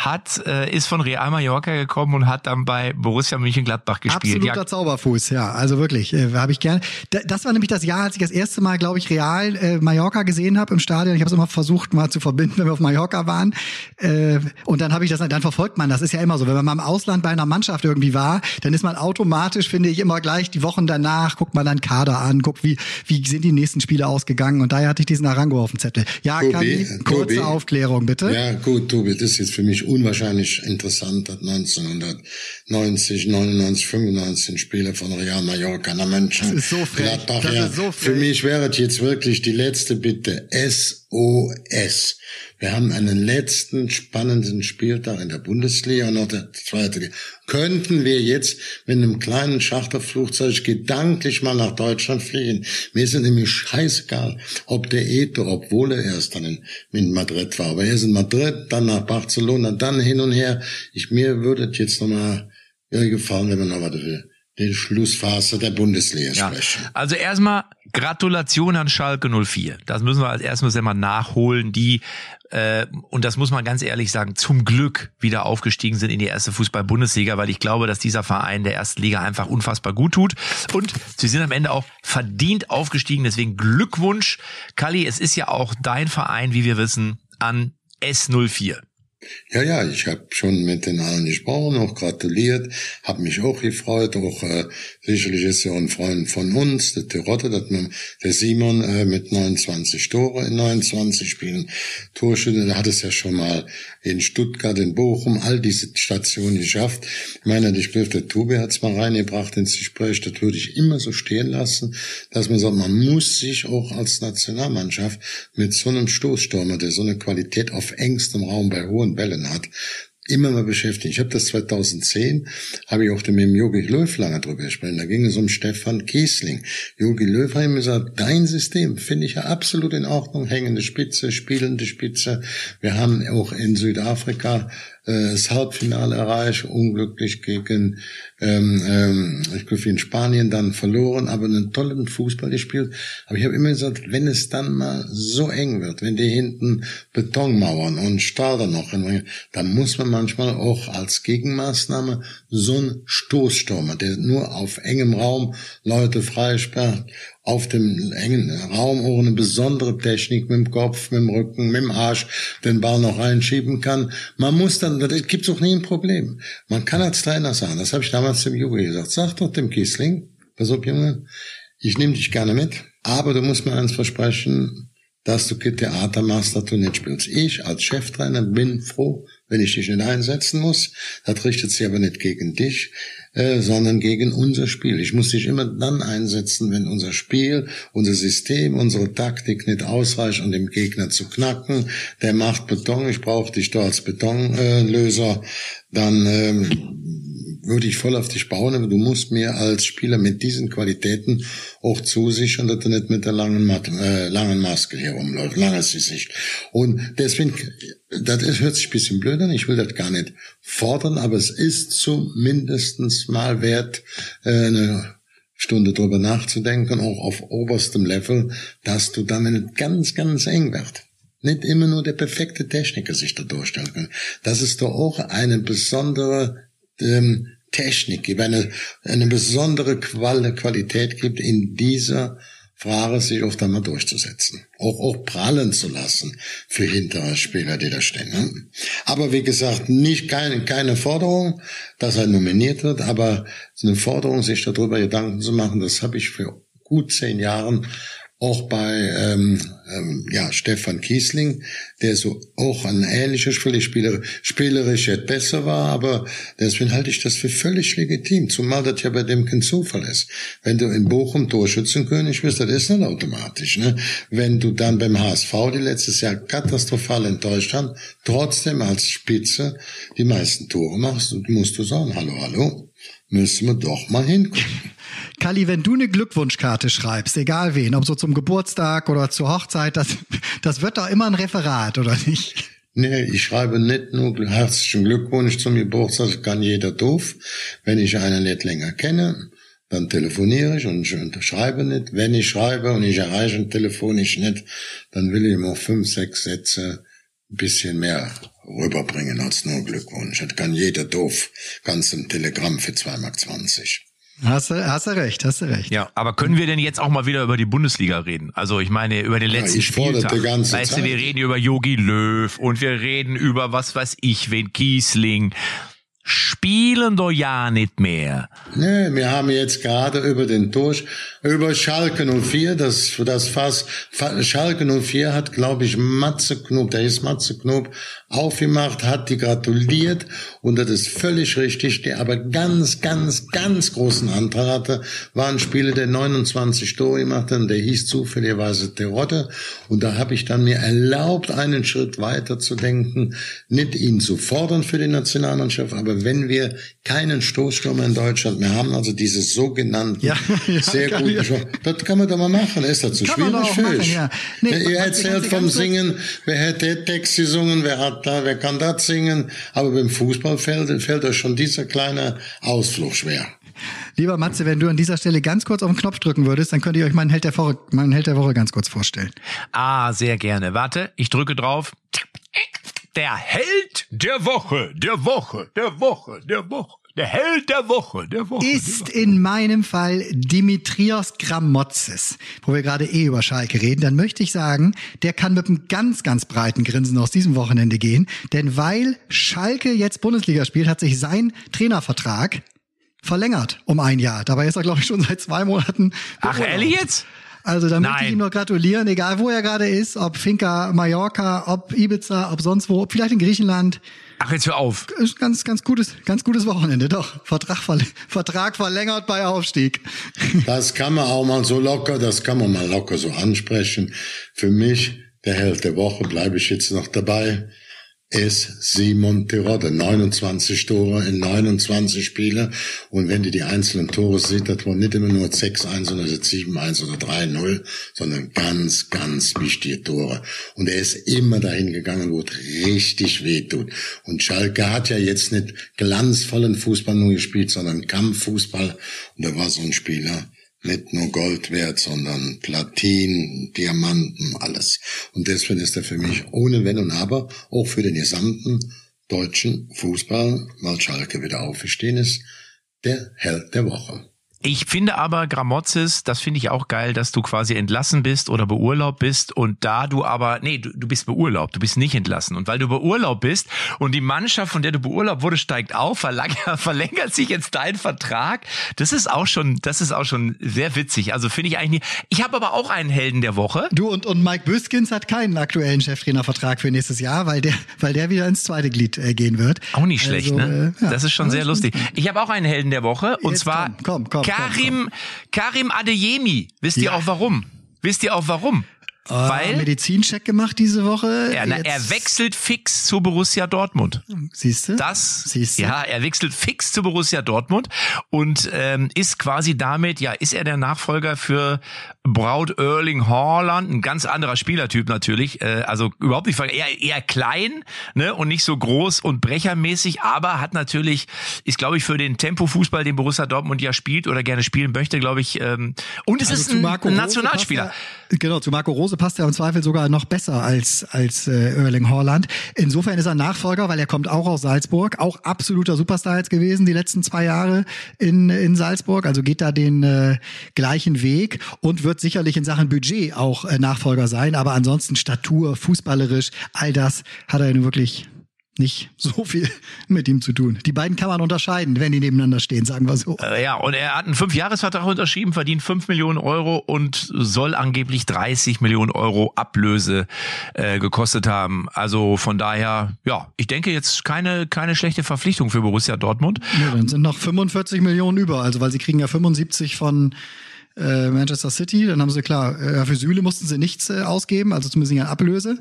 hat, äh, ist von Real Mallorca gekommen und hat dann bei Borussia Mönchengladbach gespielt. Absoluter ja. Zauberfuß, ja, also wirklich, äh, habe ich gerne. Das war nämlich das Jahr, als ich das erste Mal, glaube ich, Real äh, Mallorca gesehen habe im Stadion. Ich habe es immer versucht, mal zu verbinden, wenn wir auf Mallorca waren. Äh, und dann habe ich das, dann verfolgt man. Das ist ja immer so, wenn man mal im Ausland bei einer Mannschaft irgendwie war, dann ist man automatisch, finde ich, immer gleich die Wochen danach guckt man dann Kader an, guckt wie wie sind die nächsten Spiele ausgegangen. Und daher hatte ich diesen Arango auf dem Zettel. Ja, Tobi, Kali, kurze Tobi. Aufklärung bitte. Ja, gut, Tobi, das ist jetzt für mich unwahrscheinlich interessant, dass 1990, 99, 95 Spieler von Real Mallorca nach München. Das ist so frech. Gladbach, das ja. ist so frech. Für mich wäre es jetzt wirklich die letzte Bitte. Es OS. Wir haben einen letzten spannenden Spieltag in der Bundesliga und noch der zweite Liga. Könnten wir jetzt mit einem kleinen Charterflugzeug gedanklich mal nach Deutschland fliegen? Mir ist es nämlich scheißegal, ob der Eto, obwohl er erst dann in, in Madrid war, aber er ist in Madrid, dann nach Barcelona, dann hin und her. Ich, mir würde jetzt nochmal ja, gefallen, wenn man noch was will die Schlussphase der Bundesliga ja. sprechen. Also erstmal Gratulation an Schalke 04. Das müssen wir als erstes einmal nachholen, die äh, und das muss man ganz ehrlich sagen, zum Glück wieder aufgestiegen sind in die erste Fußball-Bundesliga, weil ich glaube, dass dieser Verein der ersten Liga einfach unfassbar gut tut. Und sie sind am Ende auch verdient aufgestiegen. Deswegen Glückwunsch. Kali, es ist ja auch dein Verein, wie wir wissen, an S04. Ja, ja, ich habe schon mit den allen gesprochen, auch gratuliert, habe mich auch gefreut, auch äh, sicherlich ist ja ein Freund von uns, der Terotte, der Simon äh, mit 29 Tore in 29 Spielen Torschütze, der hat es ja schon mal in Stuttgart, in Bochum, all diese Stationen geschafft. Ich meine, ich glaube, der Tobi hat es mal reingebracht ins Gespräch, das würde ich immer so stehen lassen, dass man sagt, man muss sich auch als Nationalmannschaft mit so einem Stoßstürmer, der so eine Qualität auf engstem Raum bei hohen Bällen hat, immer mal beschäftigt. Ich habe das 2010, habe ich auch mit dem Jogi Löw lange drüber gesprochen. Da ging es um Stefan Kiesling. Jogi Löw hat mir gesagt, dein System finde ich ja absolut in Ordnung. Hängende Spitze, spielende Spitze. Wir haben auch in Südafrika äh, das Halbfinale erreicht, unglücklich gegen, ähm, ähm, ich glaube, in Spanien dann verloren, aber einen tollen Fußball gespielt. Aber ich habe immer gesagt, wenn es dann mal so eng wird, wenn die hinten Betonmauern und Stahl noch, dann muss man manchmal auch als Gegenmaßnahme so einen Stoßstürmer, der nur auf engem Raum Leute freisperrt, auf dem engen Raum auch eine besondere Technik mit dem Kopf, mit dem Rücken, mit dem Arsch den Ball noch reinschieben kann. Man muss dann, das gibt's auch nie ein Problem. Man kann als Trainer sagen, das habe ich damals dem Juri gesagt, sag doch dem Kiesling, pass auf Junge, ich nehme dich gerne mit, aber du musst mir eins versprechen, dass du Theater machst, dass du nicht spielst. Ich als Cheftrainer bin froh, wenn ich dich nicht einsetzen muss. Das richtet sich aber nicht gegen dich. Äh, sondern gegen unser Spiel. Ich muss dich immer dann einsetzen, wenn unser Spiel, unser System, unsere Taktik nicht ausreicht, um den Gegner zu knacken. Der macht Beton, ich brauche dich da als Betonlöser. dann ähm, würde ich voll auf dich bauen, aber du musst mir als Spieler mit diesen Qualitäten auch zusichern, dass du nicht mit der langen, äh, langen Maske hier rumläufst, langes Gesicht. Und deswegen, das hört sich ein bisschen blöd an, ich will das gar nicht fordern, aber es ist zumindestens mal wert, äh, eine Stunde drüber nachzudenken, auch auf oberstem Level, dass du damit ganz, ganz eng wird nicht immer nur der perfekte Techniker sich da durchstellen kann. Das ist doch auch eine besondere ähm, Technik gibt, eine, eine besondere Qualität gibt, in dieser Frage sich oft einmal durchzusetzen. Auch, auch prallen zu lassen für hintere Spieler, die da stehen. Ne? Aber wie gesagt, nicht keine, keine Forderung, dass er nominiert wird, aber eine Forderung, sich darüber Gedanken zu machen, das habe ich für gut zehn Jahren auch bei ähm, ähm, ja, Stefan Kiesling, der so auch ein ähnlicher Spieler, spielerisch jetzt besser war, aber deswegen halte ich das für völlig legitim, zumal das ja bei dem kein Zufall ist. Wenn du in Bochum Torschützenkönig bist, das ist nicht automatisch. Ne? Wenn du dann beim HSV, die letztes Jahr katastrophal enttäuscht haben, trotzdem als Spitze die meisten Tore machst, musst du sagen, hallo, hallo, müssen wir doch mal hingucken. Kali, wenn du eine Glückwunschkarte schreibst, egal wen, ob so zum Geburtstag oder zur Hochzeit, das, das wird doch immer ein Referat, oder nicht? Nee, ich schreibe nicht nur herzlichen Glückwunsch zum Geburtstag, das kann jeder doof. Wenn ich einen nicht länger kenne, dann telefoniere ich und ich unterschreibe nicht. Wenn ich schreibe und ich erreiche ihn telefonisch nicht, dann will ich ihm auch fünf, sechs Sätze ein bisschen mehr rüberbringen als nur Glückwunsch. Das kann jeder doof. Ganz im Telegramm für 2,20 Mark. Hast du, hast du recht, hast du recht. Ja, aber können wir denn jetzt auch mal wieder über die Bundesliga reden? Also ich meine, über den letzten ja, Spieltag. Weißt Zeit. du, wir reden über Yogi Löw und wir reden über was weiß ich, wen Kiesling. Spielen doch ja nicht mehr. Nee, wir haben jetzt gerade über den Durch, über Schalke 04, das, das Fass, Schalke 04 hat, glaube ich, Matze Knob, der ist Matze Knob, aufgemacht, hat die gratuliert und das ist völlig richtig, der aber ganz, ganz, ganz großen Anteil hatte, war ein Spieler, der 29 Tore gemacht hat und der hieß zufälligerweise Terotte und da habe ich dann mir erlaubt, einen Schritt weiter zu denken, nicht ihn zu fordern für die Nationalmannschaft, aber wenn wir keinen Stoßstürmer in Deutschland mehr haben, also dieses sogenannten ja, ja, sehr guten ja. das kann man doch mal machen, ist das zu so schwierig für machen, ja. nee, Ihr erzählt vom Singen, wer hat den Text gesungen, wer hat da, wer kann das singen, aber beim Fußball fällt, fällt euch schon dieser kleine Ausflug schwer. Lieber Matze, wenn du an dieser Stelle ganz kurz auf den Knopf drücken würdest, dann könnt ihr euch meinen Held der Woche, meinen Held der Woche ganz kurz vorstellen. Ah, sehr gerne. Warte, ich drücke drauf. Der Held der Woche, der Woche, der Woche, der Woche. Der Held der Woche, der Woche. Ist der Woche. in meinem Fall Dimitrios Gramotzes, wo wir gerade eh über Schalke reden, dann möchte ich sagen, der kann mit einem ganz, ganz breiten Grinsen aus diesem Wochenende gehen. Denn weil Schalke jetzt Bundesliga spielt, hat sich sein Trainervertrag verlängert um ein Jahr. Dabei ist er, glaube ich, schon seit zwei Monaten. Ach, ehrlich jetzt? Also da möchte ich ihm noch gratulieren, egal wo er gerade ist, ob Finca Mallorca, ob Ibiza, ob sonst wo, ob vielleicht in Griechenland. Ach, jetzt hör auf. Ist ganz, ganz gutes, ganz gutes Wochenende, doch. Vertrag, Vertrag verlängert bei Aufstieg. Das kann man auch mal so locker, das kann man mal locker so ansprechen. Für mich, der Held der Woche, bleibe ich jetzt noch dabei ist Simon Terodde. 29 Tore in 29 Spiele. Und wenn du die einzelnen Tore siehst, das waren nicht immer nur 6-1 oder 7-1 oder 3-0, sondern ganz, ganz wichtige Tore. Und er ist immer dahin gegangen, wo es richtig weh tut. Und Schalke hat ja jetzt nicht glanzvollen Fußball nur gespielt, sondern Kampffußball. Und da war so ein Spieler, nicht nur Gold wert, sondern Platin, Diamanten, alles. Und deswegen ist er für mich ohne Wenn und Aber auch für den gesamten deutschen Fußball, weil Schalke wieder aufgestehen ist, der Held der Woche. Ich finde aber Gramozis, das finde ich auch geil, dass du quasi entlassen bist oder beurlaubt bist und da du aber, nee, du, du bist beurlaubt, du bist nicht entlassen. Und weil du beurlaubt bist und die Mannschaft, von der du beurlaubt wurde, steigt auf, verlängert, verlängert sich jetzt dein Vertrag, das ist auch schon, das ist auch schon sehr witzig. Also finde ich eigentlich, nie. ich habe aber auch einen Helden der Woche. Du und, und Mike Büskins hat keinen aktuellen Cheftrainervertrag für nächstes Jahr, weil der, weil der wieder ins zweite Glied äh, gehen wird. Auch nicht schlecht, also, ne? Äh, ja, das ist schon sehr lustig. Ich habe auch einen Helden der Woche und jetzt zwar komm, komm, komm, Karim, Karim Adeyemi. Wisst ihr auch warum? Wisst ihr auch warum? Uh, Weil Medizincheck gemacht diese Woche. Ja, na, er wechselt fix zu Borussia Dortmund. Siehst du? Das, Siehste? ja, er wechselt fix zu Borussia Dortmund und ähm, ist quasi damit, ja, ist er der Nachfolger für Braut Erling Haaland, ein ganz anderer Spielertyp natürlich, äh, also überhaupt nicht eher, eher klein, ne, und nicht so groß und brechermäßig, aber hat natürlich, ist glaube ich für den Tempo-Fußball, den Borussia Dortmund ja spielt oder gerne spielen möchte, glaube ich, ähm, und es also ist ein, ein Nationalspieler. Genau, zu Marco Rose passt er im Zweifel sogar noch besser als, als äh, Erling Haaland. Insofern ist er Nachfolger, weil er kommt auch aus Salzburg, auch absoluter Superstar jetzt gewesen die letzten zwei Jahre in, in Salzburg, also geht da den äh, gleichen Weg und wird sicherlich in Sachen Budget auch äh, Nachfolger sein, aber ansonsten Statur, fußballerisch, all das hat er nun wirklich nicht so viel mit ihm zu tun. Die beiden kann man unterscheiden, wenn die nebeneinander stehen, sagen wir so. Äh, ja, und er hat einen Fünfjahresvertrag unterschrieben, verdient 5 Millionen Euro und soll angeblich 30 Millionen Euro Ablöse äh, gekostet haben. Also von daher, ja, ich denke jetzt keine, keine schlechte Verpflichtung für Borussia Dortmund. Ja, dann sind noch 45 Millionen über, also weil sie kriegen ja 75 von äh, Manchester City, dann haben sie klar, äh, für Süle mussten sie nichts äh, ausgeben, also zumindest nicht Ablöse.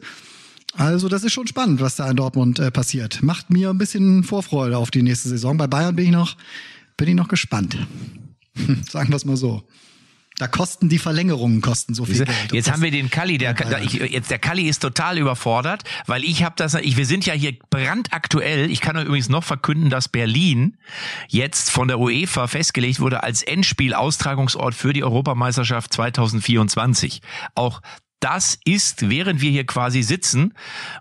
Also das ist schon spannend, was da in Dortmund äh, passiert. Macht mir ein bisschen Vorfreude auf die nächste Saison. Bei Bayern bin ich noch, bin ich noch gespannt. Sagen wir es mal so. Da kosten die Verlängerungen kosten so viel Geld. Jetzt haben wir den Kalli, der, der ich, jetzt der Kalli ist total überfordert, weil ich habe das, ich, wir sind ja hier brandaktuell. Ich kann übrigens noch verkünden, dass Berlin jetzt von der UEFA festgelegt wurde als Endspiel-Austragungsort für die Europameisterschaft 2024. Auch das ist, während wir hier quasi sitzen,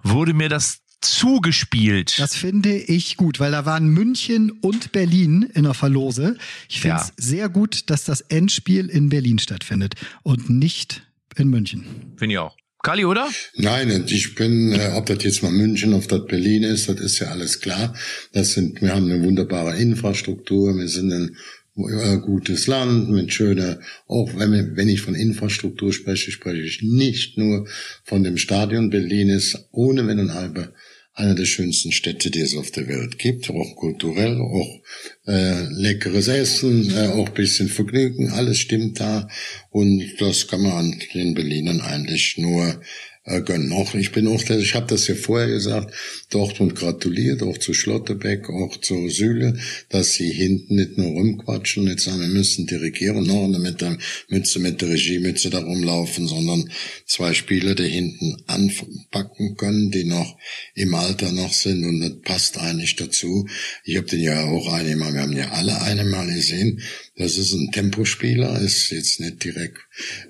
wurde mir das zugespielt. Das finde ich gut, weil da waren München und Berlin in der Verlose. Ich finde es ja. sehr gut, dass das Endspiel in Berlin stattfindet und nicht in München. Finde ich auch. Kali, oder? Nein, ich bin, äh, ob das jetzt mal München, ob das Berlin ist, das ist ja alles klar. Das sind, wir haben eine wunderbare Infrastruktur, wir sind ein äh, gutes Land mit schöner, auch wenn, wir, wenn ich von Infrastruktur spreche, spreche ich nicht nur von dem Stadion. Berlin ist ohne Wenn und Halbe eine der schönsten Städte, die es auf der Welt gibt, auch kulturell, auch äh, leckeres Essen, äh, auch bisschen Vergnügen, alles stimmt da. Und das kann man den Berlinern eigentlich nur äh, gönnen. Auch ich bin auch, ich habe das ja vorher gesagt, Dortmund gratuliert auch zu Schlotterbeck, auch zu Süle, dass sie hinten nicht nur rumquatschen, nicht sagen, wir müssen dirigieren, noch mit der Mütze, mit der Regiemütze da rumlaufen, sondern zwei Spieler, die hinten anpacken können, die noch im Alter noch sind und das passt eigentlich dazu. Ich habe den ja auch einmal, wir haben ja alle einmal gesehen, das ist ein Tempospieler, ist jetzt nicht direkt,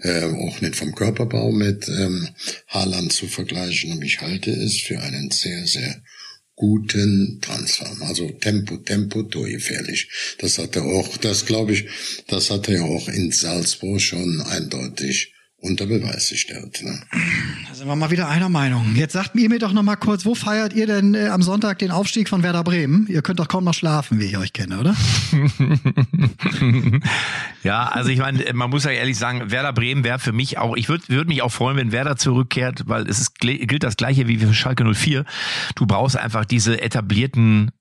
äh, auch nicht vom Körperbau mit ähm, Haaland zu vergleichen, aber ich halte es für einen sehr, sehr guten Transfer. Also Tempo, Tempo, torgefährlich. Das hat er auch, das glaube ich, das hat er ja auch in Salzburg schon eindeutig unter Beweis gestellt. Ne? Da sind wir mal wieder einer Meinung. Jetzt sagt mir mir doch noch mal kurz, wo feiert ihr denn äh, am Sonntag den Aufstieg von Werder Bremen? Ihr könnt doch kaum noch schlafen, wie ich euch kenne, oder? ja, also ich meine, man muss ja ehrlich sagen, Werder Bremen wäre für mich auch, ich würde würd mich auch freuen, wenn Werder zurückkehrt, weil es ist, gilt das gleiche wie für Schalke 04. Du brauchst einfach diese etablierten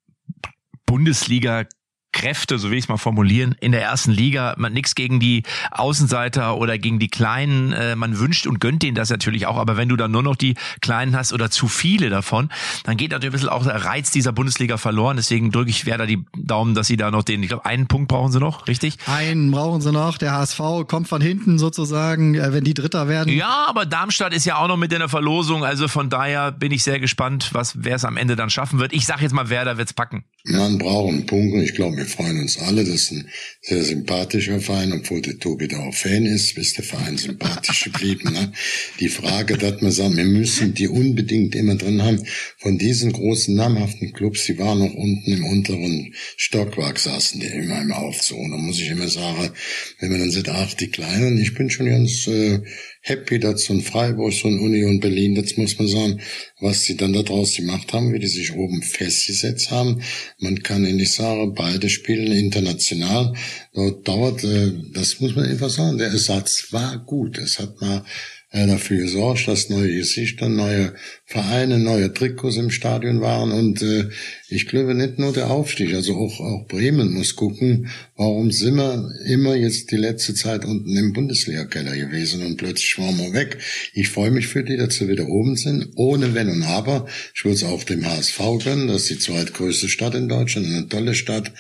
Bundesliga Kräfte, so will ich es mal formulieren, in der ersten Liga. Man nichts gegen die Außenseiter oder gegen die Kleinen. Äh, man wünscht und gönnt denen das natürlich auch. Aber wenn du dann nur noch die Kleinen hast oder zu viele davon, dann geht natürlich ein bisschen auch der Reiz dieser Bundesliga verloren. Deswegen drücke ich Werder die Daumen, dass sie da noch den, ich glaube, einen Punkt brauchen sie noch, richtig? Einen brauchen sie noch. Der HSV kommt von hinten sozusagen, äh, wenn die Dritter werden. Ja, aber Darmstadt ist ja auch noch mit in der Verlosung. Also von daher bin ich sehr gespannt, was wer es am Ende dann schaffen wird. Ich sage jetzt mal, Werder wird's packen. Man braucht einen Punkt ich glaube, wir freuen uns alle. Das ist ein sehr sympathischer Verein, obwohl der Tobi da auch Fan ist, ist der Verein sympathisch geblieben. Ne? Die Frage, dass man sagt, wir müssen die unbedingt immer drin haben, von diesen großen namhaften Clubs, die waren noch unten im unteren Stockwerk, saßen die immer im Aufzug. Und da muss ich immer sagen, wenn man dann sieht, ach, die Kleinen, ich bin schon ganz äh, happy, dass ein Freiburg, ein Union Berlin, das muss man sagen, was sie dann daraus gemacht haben, wie die sich oben festgesetzt haben. Man kann ja nicht sagen, beide spielen international. Dort dauert, äh, das muss man einfach sagen, der Ersatz war gut. Es hat mal äh, dafür gesorgt, dass neue Gesichter, neue Vereine, neue Trikots im Stadion waren und äh, ich glaube nicht nur der Aufstieg, also auch, auch Bremen muss gucken, warum sind wir immer jetzt die letzte Zeit unten im Bundesliga-Keller gewesen und plötzlich waren wir weg. Ich freue mich für die, dass sie wieder oben sind, ohne Wenn und Aber. Ich würde es auch dem HSV gönnen, das ist die zweitgrößte Stadt in Deutschland, eine tolle Stadt.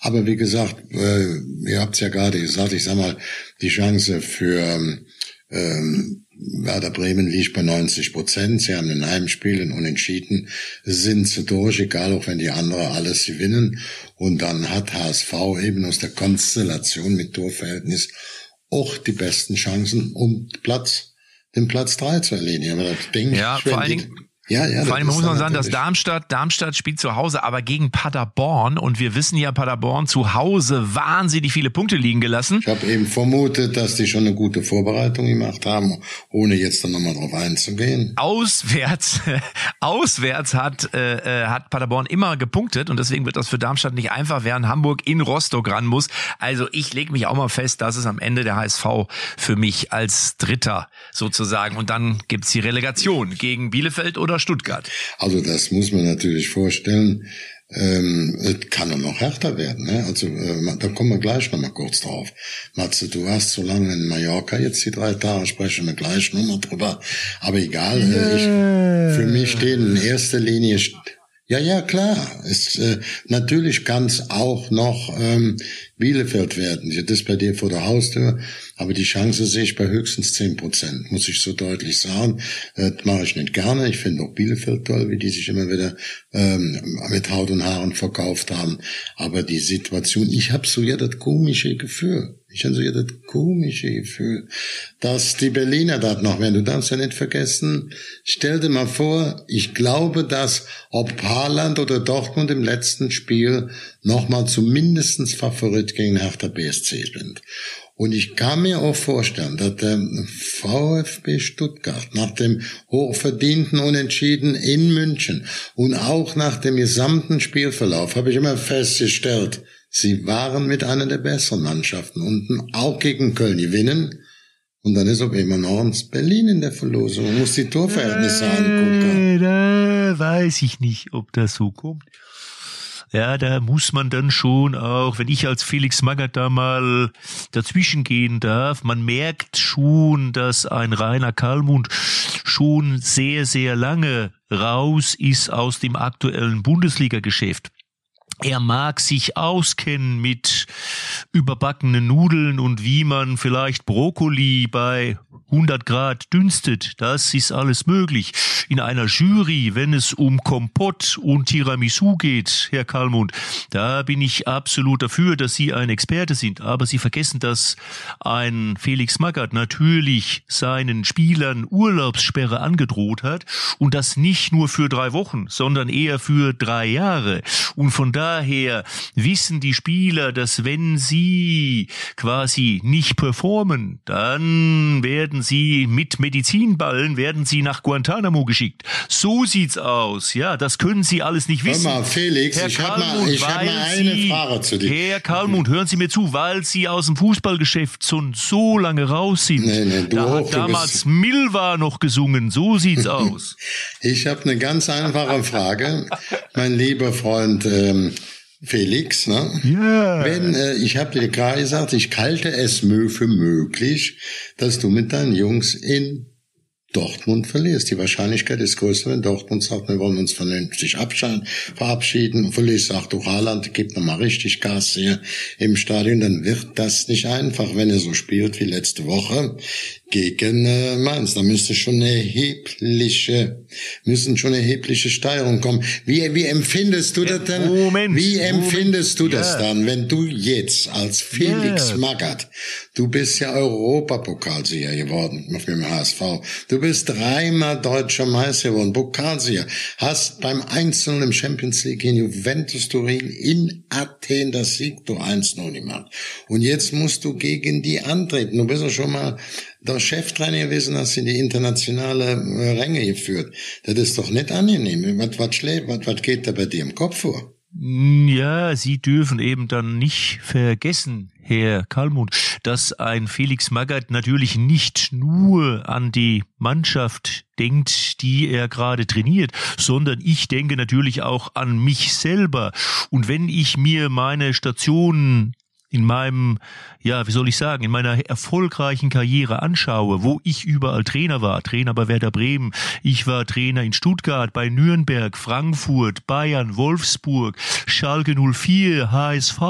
Aber wie gesagt, äh, ihr habt es ja gerade gesagt, ich sag mal, die Chance für ähm, Werder Bremen liegt bei 90 Prozent. Sie haben ein Heimspiel, ein Unentschieden, sind sie durch, egal auch wenn die anderen alles gewinnen. Und dann hat HSV eben aus der Konstellation mit Torverhältnis auch die besten Chancen, um Platz, den Platz drei zu erledigen. Aber das denke ja, vor allen Dingen, ja, ja, Vor allem muss man sagen, dass Darmstadt, Darmstadt spielt zu Hause, aber gegen Paderborn und wir wissen ja, Paderborn zu Hause wahnsinnig viele Punkte liegen gelassen. Ich habe eben vermutet, dass die schon eine gute Vorbereitung gemacht haben, ohne jetzt dann nochmal drauf einzugehen. Auswärts, auswärts hat, äh, äh, hat Paderborn immer gepunktet und deswegen wird das für Darmstadt nicht einfach, während Hamburg in Rostock ran muss. Also ich lege mich auch mal fest, dass es am Ende der HSV für mich als Dritter sozusagen und dann gibt's die Relegation gegen Bielefeld oder oder Stuttgart? Also das muss man natürlich vorstellen. Ähm, es kann auch noch härter werden. Ne? Also äh, da kommen wir gleich noch mal kurz drauf. Matze, du warst so lange in Mallorca, jetzt die drei Tage sprechen wir gleich noch mal drüber. Aber egal, äh, ich, für mich stehen in erster Linie ja, ja, klar. Es, äh, natürlich kann es auch noch ähm, Bielefeld werden. Das ist bei dir vor der Haustür, aber die Chance sehe ich bei höchstens zehn Prozent, muss ich so deutlich sagen. Äh, das mache ich nicht gerne. Ich finde auch Bielefeld toll, wie die sich immer wieder ähm, mit Haut und Haaren verkauft haben. Aber die Situation, ich habe so ja das komische Gefühl. Ich habe so das komische Gefühl, dass die Berliner das noch werden. Du darfst ja nicht vergessen, stell dir mal vor, ich glaube, dass ob Haaland oder Dortmund im letzten Spiel nochmal zumindestens Favorit gegen Hertha BSC sind. Und ich kann mir auch vorstellen, dass der VfB Stuttgart nach dem hochverdienten Unentschieden in München und auch nach dem gesamten Spielverlauf habe ich immer festgestellt, sie waren mit einer der besseren Mannschaften unten auch gegen Köln gewinnen. Und dann ist ob immer noch Berlin in der Verlosung. Man muss die Torverhältnisse äh, angucken. Da weiß ich nicht, ob das so kommt. Ja, da muss man dann schon auch, wenn ich als Felix Magath da mal dazwischen gehen darf, man merkt schon, dass ein Rainer Kallmund schon sehr, sehr lange raus ist aus dem aktuellen Bundesliga-Geschäft. Er mag sich auskennen mit überbackenen Nudeln und wie man vielleicht Brokkoli bei 100 Grad dünstet. Das ist alles möglich. In einer Jury, wenn es um Kompott und Tiramisu geht, Herr Kalmund, da bin ich absolut dafür, dass Sie ein Experte sind. Aber Sie vergessen, dass ein Felix Magath natürlich seinen Spielern Urlaubssperre angedroht hat und das nicht nur für drei Wochen, sondern eher für drei Jahre. Und von daher wissen die Spieler, dass wenn sie quasi nicht performen, dann werden sie mit Medizinballen werden sie nach Guantanamo geschickt. So sieht's aus. Ja, das können Sie alles nicht wissen. Hör mal, Felix, Herr ich habe mal, ich hab mal eine sie, Frage zu dir. Herr Kalmund, hören Sie mir zu, weil Sie aus dem Fußballgeschäft schon so lange raus sind. Nee, nee, du da auch, hat damals Milva noch gesungen. So sieht's aus. ich habe eine ganz einfache Frage, mein lieber Freund. Ähm, Felix, ne? Ja. Wenn, äh, ich habe dir gerade gesagt, ich halte es für möglich, dass du mit deinen Jungs in Dortmund verlierst. Die Wahrscheinlichkeit ist größer, wenn Dortmund sagt, wir wollen uns vernünftig verabschieden. Und Verlies sagt, du Haaland, gib nochmal richtig Gas hier im Stadion. Dann wird das nicht einfach, wenn er so spielt wie letzte Woche gegen äh, Mainz. Da müsste schon eine erhebliche, müssen schon erhebliche Steigerungen kommen. Wie, wie empfindest du das denn? Moment, wie empfindest Moment, du das ja. dann, wenn du jetzt als Felix ja. Magath, du bist ja Europapokalsieger geworden mit dem HSV, du bist dreimal deutscher Meister geworden, Pokalsieger, hast beim Einzelnen im Champions League in Juventus Turin in Athen das Sieg durch 1-0 gemacht. Und jetzt musst du gegen die antreten. Du bist ja schon mal der Cheftrainer gewesen, hast in die internationale äh, Ränge geführt. Das ist doch nicht angenehm. Was, was, schlägt, was, was geht da bei dir im Kopf vor? Ja, Sie dürfen eben dann nicht vergessen, Herr Kalmund, dass ein Felix Magath natürlich nicht nur an die Mannschaft denkt, die er gerade trainiert, sondern ich denke natürlich auch an mich selber. Und wenn ich mir meine Stationen in meinem, ja, wie soll ich sagen, in meiner erfolgreichen Karriere anschaue, wo ich überall Trainer war, Trainer bei Werder Bremen, ich war Trainer in Stuttgart, bei Nürnberg, Frankfurt, Bayern, Wolfsburg, Schalke 04, HSV,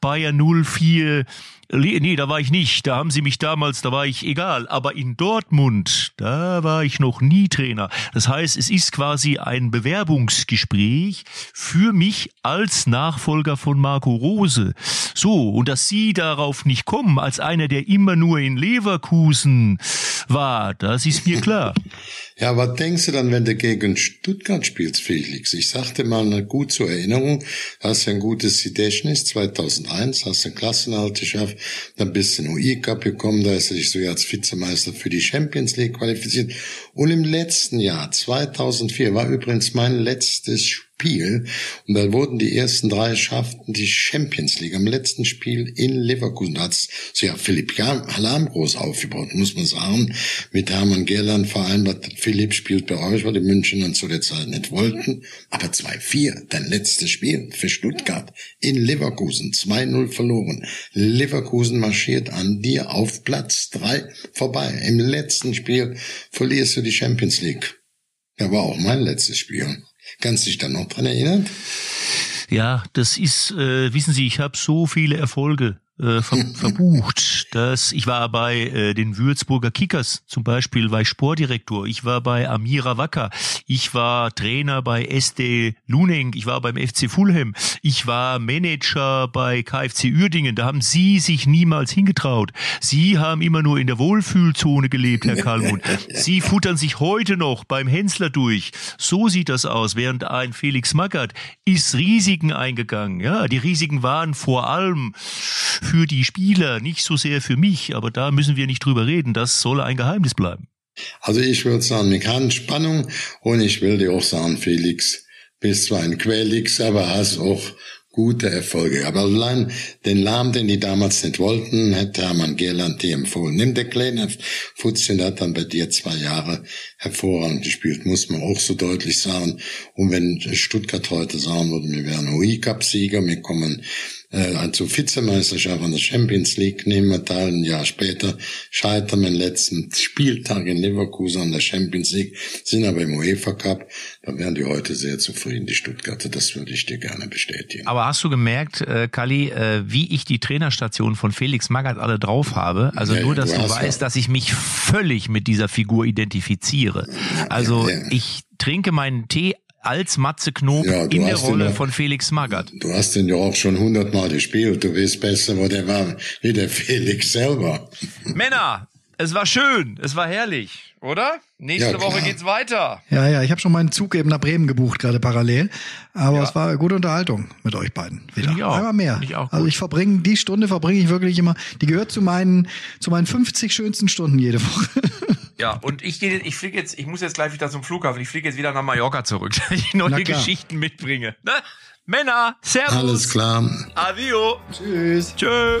Bayern 04, Nee, da war ich nicht. Da haben sie mich damals, da war ich egal. Aber in Dortmund, da war ich noch nie Trainer. Das heißt, es ist quasi ein Bewerbungsgespräch für mich als Nachfolger von Marco Rose. So, und dass Sie darauf nicht kommen, als einer, der immer nur in Leverkusen war, das ist mir klar. Ja, was denkst du dann, wenn du gegen Stuttgart spielst, Felix? Ich sagte mal gut zur Erinnerung, hast ja ein gutes Gedächtnis, 2001 hast du einen Klassenhalt geschafft, dann bist du in UI Cup gekommen, da hast du dich so als Vizemeister für die Champions League qualifiziert. Und im letzten Jahr, 2004, war übrigens mein letztes Spiel Spiel. Und da wurden die ersten drei schafften die Champions League am letzten Spiel in Leverkusen. Da hat's so ja Philipp Alarm groß aufgebaut, muss man sagen. Mit Hermann Gerland vereinbart, Philipp spielt bei euch, weil die München dann zu der Zeit nicht wollten. Aber 2-4, dein letztes Spiel für Stuttgart in Leverkusen. 2-0 verloren. Leverkusen marschiert an dir auf Platz drei vorbei. Im letzten Spiel verlierst du die Champions League. Ja, war auch mein letztes Spiel. Kannst du dich dann noch dran erinnern? Ja, das ist, äh, wissen Sie, ich habe so viele Erfolge äh, ver verbucht. dass ich war bei äh, den Würzburger Kickers zum Beispiel, war ich Sportdirektor. Ich war bei Amira Wacker. Ich war Trainer bei SD Luning. Ich war beim FC Fulham. Ich war Manager bei KFC Uerdingen. Da haben Sie sich niemals hingetraut. Sie haben immer nur in der Wohlfühlzone gelebt, Herr Kalmund. Sie futtern sich heute noch beim Hensler durch. So sieht das aus, während ein Felix Magath ist Risiken eingegangen. Ja, die Risiken waren vor allem für die Spieler, nicht so sehr für mich, aber da müssen wir nicht drüber reden. Das soll ein Geheimnis bleiben. Also ich würde sagen, mir kann Spannung und ich will dir auch sagen, Felix, bist zwar ein Quälix, aber hast auch gute Erfolge. Aber allein den Lahm, den die damals nicht wollten, hätte Hermann Gerland dir empfohlen. Nimm der kleine Futzchen hat dann bei dir zwei Jahre hervorragend gespielt, muss man auch so deutlich sagen. Und wenn Stuttgart heute sagen würde, wir wären UI-Cup-Sieger, wir kommen also Vizemeisterschaft an der Champions League nehmen wir teil. Ein Jahr später scheitern wir im letzten Spieltag in Leverkusen an der Champions League, sind aber im UEFA Cup. Da wären die heute sehr zufrieden, die Stuttgarter. Das würde ich dir gerne bestätigen. Aber hast du gemerkt, äh, Kali, äh, wie ich die Trainerstation von Felix Magath alle drauf habe? Also ja, nur, dass du, du weißt, dass ich mich völlig mit dieser Figur identifiziere. Also ja, ja. ich trinke meinen Tee als Matze Knob ja, in der Rolle ja, von Felix Magath. Du hast den ja auch schon hundertmal gespielt. Du weißt besser, wo der war, wie der Felix selber. Männer, es war schön, es war herrlich, oder? Nächste ja, Woche geht's weiter. Ja, ja, ich habe schon meinen Zug eben nach Bremen gebucht, gerade parallel. Aber ja. es war eine gute Unterhaltung mit euch beiden. Wieder. Ich auch. Einmal mehr. Ich auch also ich verbringe, die Stunde verbringe ich wirklich immer, die gehört zu meinen, zu meinen 50 schönsten Stunden jede Woche. Ja, und ich gehe, ich fliege jetzt, ich muss jetzt gleich wieder zum Flughafen. Ich fliege jetzt wieder nach Mallorca zurück, dass ich neue Geschichten mitbringe. Ne? Männer, Servus. Alles klar. Adio. Tschüss. Tschö.